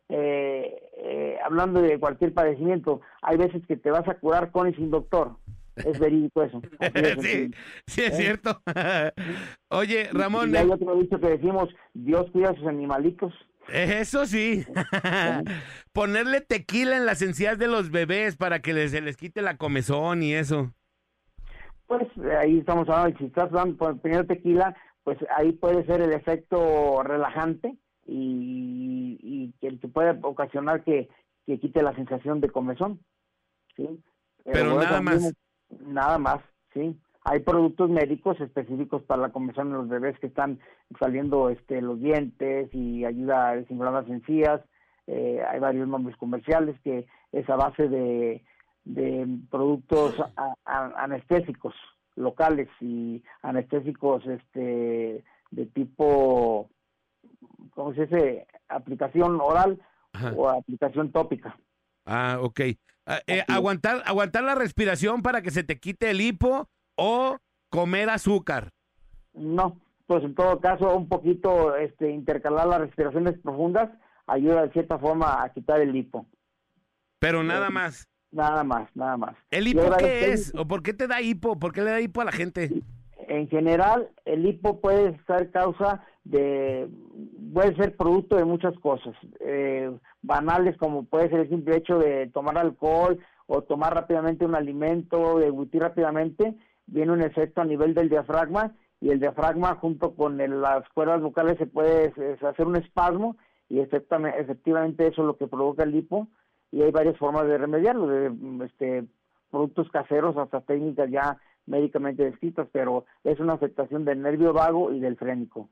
eh, eh, hablando de cualquier padecimiento, hay veces que te vas a curar con y sin doctor. Es verídico eso. sí, sí es ¿Eh? cierto. Oye, Y Ramón, hay eh, otro dicho que decimos, Dios cuida a sus animalitos. eso sí. Ponerle tequila en las encías de los bebés para que les- se les quite la comezón y eso. Pues ahí estamos hablando, si estás dando por primero tequila, pues ahí puede ser el efecto relajante y, y que te puede ocasionar que, que quite la sensación de comezón. ¿sí? Pero nada más. Nada más, sí. Hay productos médicos específicos para la comezón en los bebés que están saliendo este, los dientes y ayuda a desinflamar las encías. Eh, hay varios nombres comerciales que es a base de, de productos a- a- anestésicos locales y anestésicos este de tipo ¿cómo se dice? aplicación oral o aplicación tópica. Ah, ok. Ah, eh, aguantar, aguantar la respiración para que se te quite el hipo o comer azúcar. No, pues en todo caso un poquito este intercalar las respiraciones profundas ayuda de cierta forma a quitar el hipo. Pero nada más. Nada más, nada más. ¿El hipo qué es? ¿O por qué te da hipo? ¿Por qué le da hipo a la gente? En general, el hipo puede ser causa de, puede ser producto de muchas cosas, eh, banales como puede ser el simple hecho de tomar alcohol o tomar rápidamente un alimento, deglutir rápidamente, viene un efecto a nivel del diafragma y el diafragma junto con el- las cuerdas vocales se puede hacer un espasmo y efectivamente eso es lo que provoca el hipo y hay varias formas de remediarlo, de este, productos caseros hasta técnicas ya médicamente descritas, pero es una afectación del nervio vago y del frénico.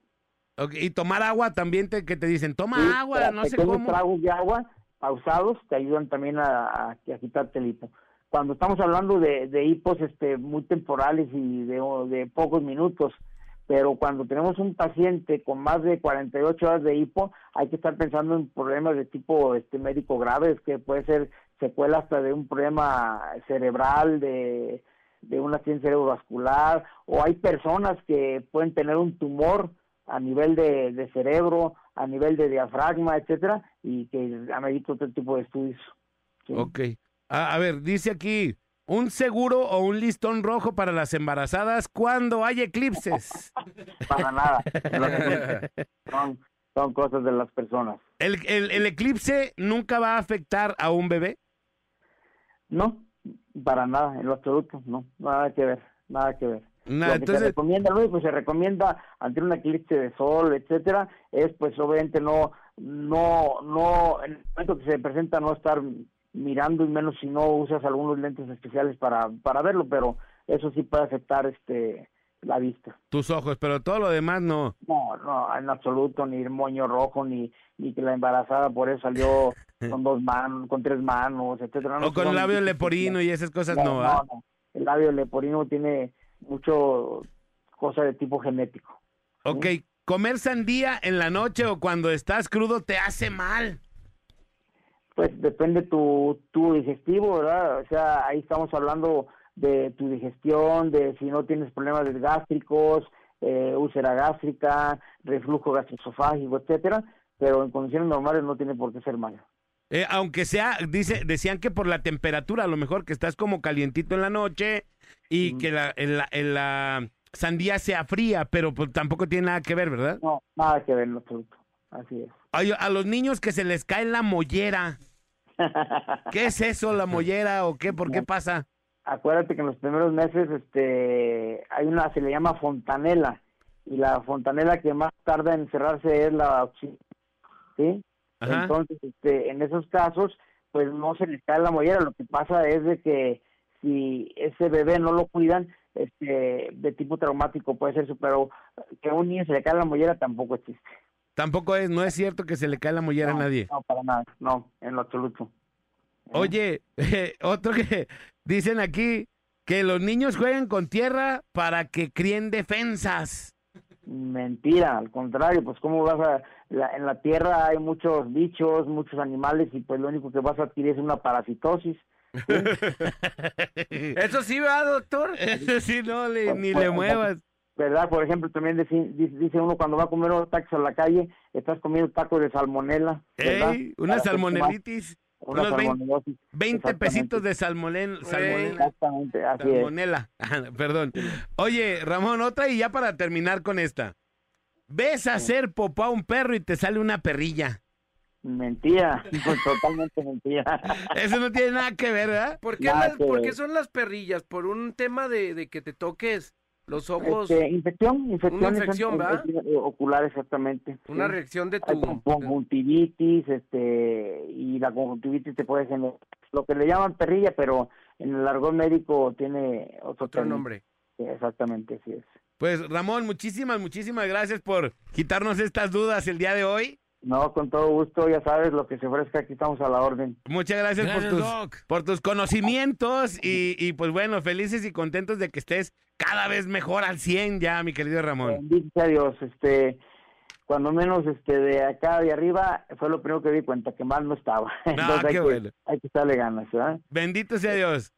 Ok, Y tomar agua también, te, que te dicen, toma Sí, agua, no sé cómo. tragos de agua pausados te ayudan también a, a- a quitarte el hipo. Cuando estamos hablando de, de hipos este, muy temporales y de, de pocos minutos, pero cuando tenemos un paciente con más de 48 horas de hipo, hay que estar pensando en problemas de tipo este médico graves, que puede ser secuela hasta de un problema cerebral, de, de un accidente cerebrovascular, o hay personas que pueden tener un tumor a nivel de, de cerebro, a nivel de diafragma, etcétera, y que amerita otro tipo de estudios. Sí. Ok. A ver, dice aquí, un seguro o un listón rojo para las embarazadas cuando hay eclipses. Para nada. son, son cosas de las personas. ¿El, el, el eclipse nunca va a afectar a un bebé? No, para nada, en lo absoluto, no, nada que ver, nada que ver. Nada, lo que entonces- se recomienda, único que se recomienda ante un eclipse de sol, etcétera, es pues obviamente no, no, no, en el momento que se presenta no estar mirando y menos si no usas algunos lentes especiales para, para verlo, pero eso sí puede afectar este la vista. Tus ojos, pero todo lo demás no. No, no, en absoluto, ni el moño rojo, ni, ni que la embarazada por eso salió con dos manos, con tres manos, etcétera. No, O con son- labio leporino y esas cosas no, no, ¿ah? no. El labio leporino tiene mucho cosa de tipo genético. Ok, comer sandía en la noche o cuando estás crudo te hace mal. Pues depende tu, tu digestivo, ¿verdad? O sea, ahí estamos hablando de tu digestión, de si no tienes problemas gástricos, eh, úlcera gástrica, reflujo gastroesofágico, etcétera, pero en condiciones normales no tiene por qué ser malo. Eh, aunque sea, dice, decían que por la temperatura, a lo mejor que estás como calientito en la noche y que la, en la, en la sandía sea fría, pero pues tampoco tiene nada que ver, ¿verdad? No, nada que ver en absoluto. Así es. A los niños que se les cae la mollera. ¿Qué es eso, la mollera o qué? ¿Por qué pasa? Acuérdate que en los primeros meses este, hay una, se le llama fontanela, y la fontanela que más tarda en cerrarse es la ¿sí? Ajá. Entonces, este, en esos casos, pues no se les cae la mollera, lo que pasa es de que si ese bebé no lo cuidan, este, de tipo traumático puede ser, pero que a un niño se le cae la mollera tampoco existe. Tampoco es, no es cierto que se le cae la mollera a nadie. No, para nada, no, en lo absoluto. Oye, otro que dicen aquí, que los niños jueguen con tierra para que críen defensas. Mentira, al contrario, pues cómo vas a, la- en la tierra hay muchos bichos, muchos animales y pues lo único que vas a adquirir es una parasitosis. Eso sí va, doctor. Eso sí, no le, ni Pues, le muevas. ¿Verdad? Por ejemplo, también dice, uno cuando va a comer unos tacos a la calle, estás comiendo tacos de salmonela. ¿verdad? Ey, una Para salmonelitis. Una Unos 20, salmonelosis. 20 Exactamente. pesitos de salmonela. Exactamente, así es. Salmonela. Perdón. Oye, Ramón, otra y ya para terminar con esta. Ves hacer popó a un perro y te sale una perrilla. Mentira, pues, totalmente mentira. Eso no tiene nada que ver, ¿verdad? ¿Por qué, Nada las- que por ver. qué son las perrillas? ¿Por un tema de, de que te toques los ojos? Este, infección, infecciones infección, en- ¿verdad? en- ocular exactamente. Una sí. reacción de tu... con- conjuntivitis, este, y la conjuntivitis te puede generar lo que le llaman perrilla, pero en el argot médico tiene otro, nombre. Sí, exactamente, así es. Pues Ramón, muchísimas, muchísimas gracias por quitarnos estas dudas el día de hoy. No, con todo gusto, ya sabes, lo que se ofrezca, aquí estamos a la orden. Muchas gracias, Gracias, por, Doc. tus, por tus conocimientos y, y, pues bueno, felices y contentos de que estés cada vez mejor al 100 ya, mi querido Ramón. Bendito sea Dios, este, cuando menos este de acá de arriba fue lo primero que di cuenta, que mal no estaba. Entonces hay, qué que, bueno. hay que estarle ganas, ¿verdad? Bendito sea Dios.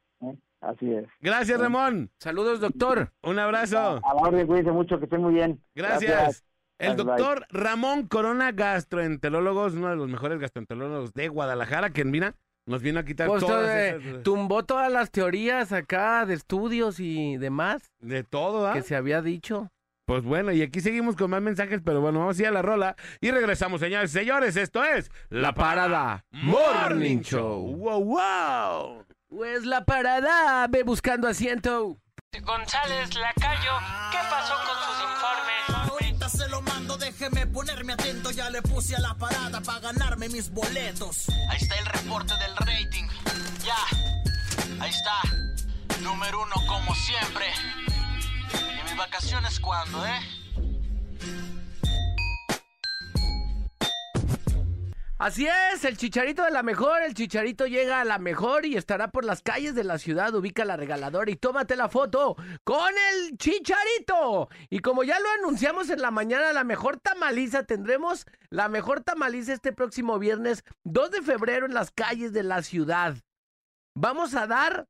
Así es. Gracias, Ramón. Saludos, doctor. Un abrazo. A la orden, cuídense mucho, que estén muy bien. Gracias. El Gracias, doctor Ramón Corona, gastroenterólogo, es uno de los mejores gastroenterólogos de Guadalajara, que mira, nos vino a quitar Pues, todas eh, esas- tumbó todas las teorías acá de estudios y demás. De todo, ¿ah? Que se había dicho. Pues bueno, y aquí seguimos con más mensajes, pero bueno, vamos a ir a la rola y regresamos, señores y señores. Esto es La Parada Morning Show. ¡Wow, wow! Pues la parada, ve buscando asiento. González Lacayo, ¿qué pasó con sus informes? Ahorita se lo déjeme ponerme atento. Ya le puse a la parada para ganarme mis boletos. Ahí está el reporte del rating. Ya, ahí está. Número uno como siempre. ¿Y mis vacaciones cuándo, eh? Así es, el chicharito de la mejor, el chicharito llega a la mejor y estará por las calles de la ciudad, ubica la regaladora y tómate la foto con el chicharito. Y como ya lo anunciamos en la mañana, la mejor tamaliza, tendremos la mejor tamaliza este próximo viernes 2 de febrero en las calles de la ciudad. Vamos a dar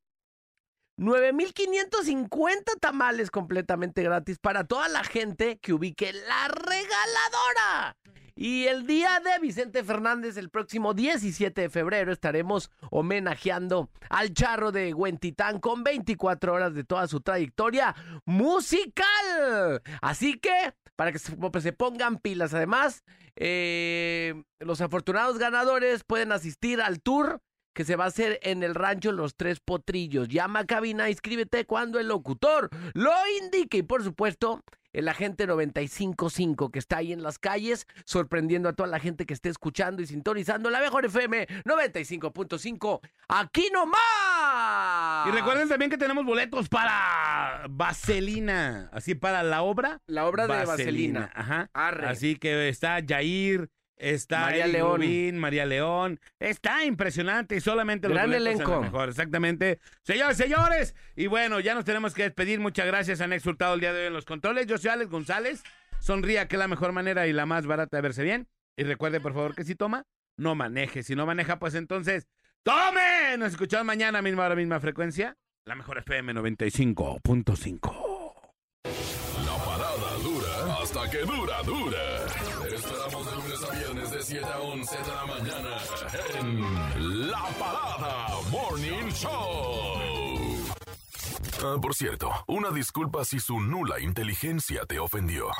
9.550 tamales completamente gratis para toda la gente que ubique la regaladora. Y el día de Vicente Fernández, el próximo 17 de febrero, estaremos homenajeando al charro de Huentitán con 24 horas de toda su trayectoria musical. Así que, para que se, pongan pilas, además, eh, los afortunados ganadores pueden asistir al tour que se va a hacer en el rancho Los Tres Potrillos. Llama a cabina, inscríbete cuando el locutor lo indique. Y por supuesto, el agente 955 que está ahí en las calles, sorprendiendo a toda la gente que esté escuchando y sintonizando la mejor FM 95.5. ¡Aquí nomás! Y recuerden también que tenemos boletos para Vaselina, así para la obra. La obra de Vaselina. Ajá. Arre. Así que está Jair, está María León. Rubín, María León. Está impresionante y solamente los Gran boletos son elenco. lo mejor. Exactamente. Señores, señores. Y bueno, ya nos tenemos que despedir. Muchas gracias. Han exhortado el día de hoy en los controles. Yo soy Alex González. Sonría, que es la mejor manera y la más barata de verse bien. Y recuerde, por favor, que si toma, no maneje. Si no maneja, pues entonces, ¡tome! Nos escuchamos mañana, misma hora, misma frecuencia. La mejor FM 95.5. La parada dura hasta que dura, dura. 7 a 11 de la mañana en La Parada Morning Show. Ah, por cierto, una disculpa si su nula inteligencia te ofendió.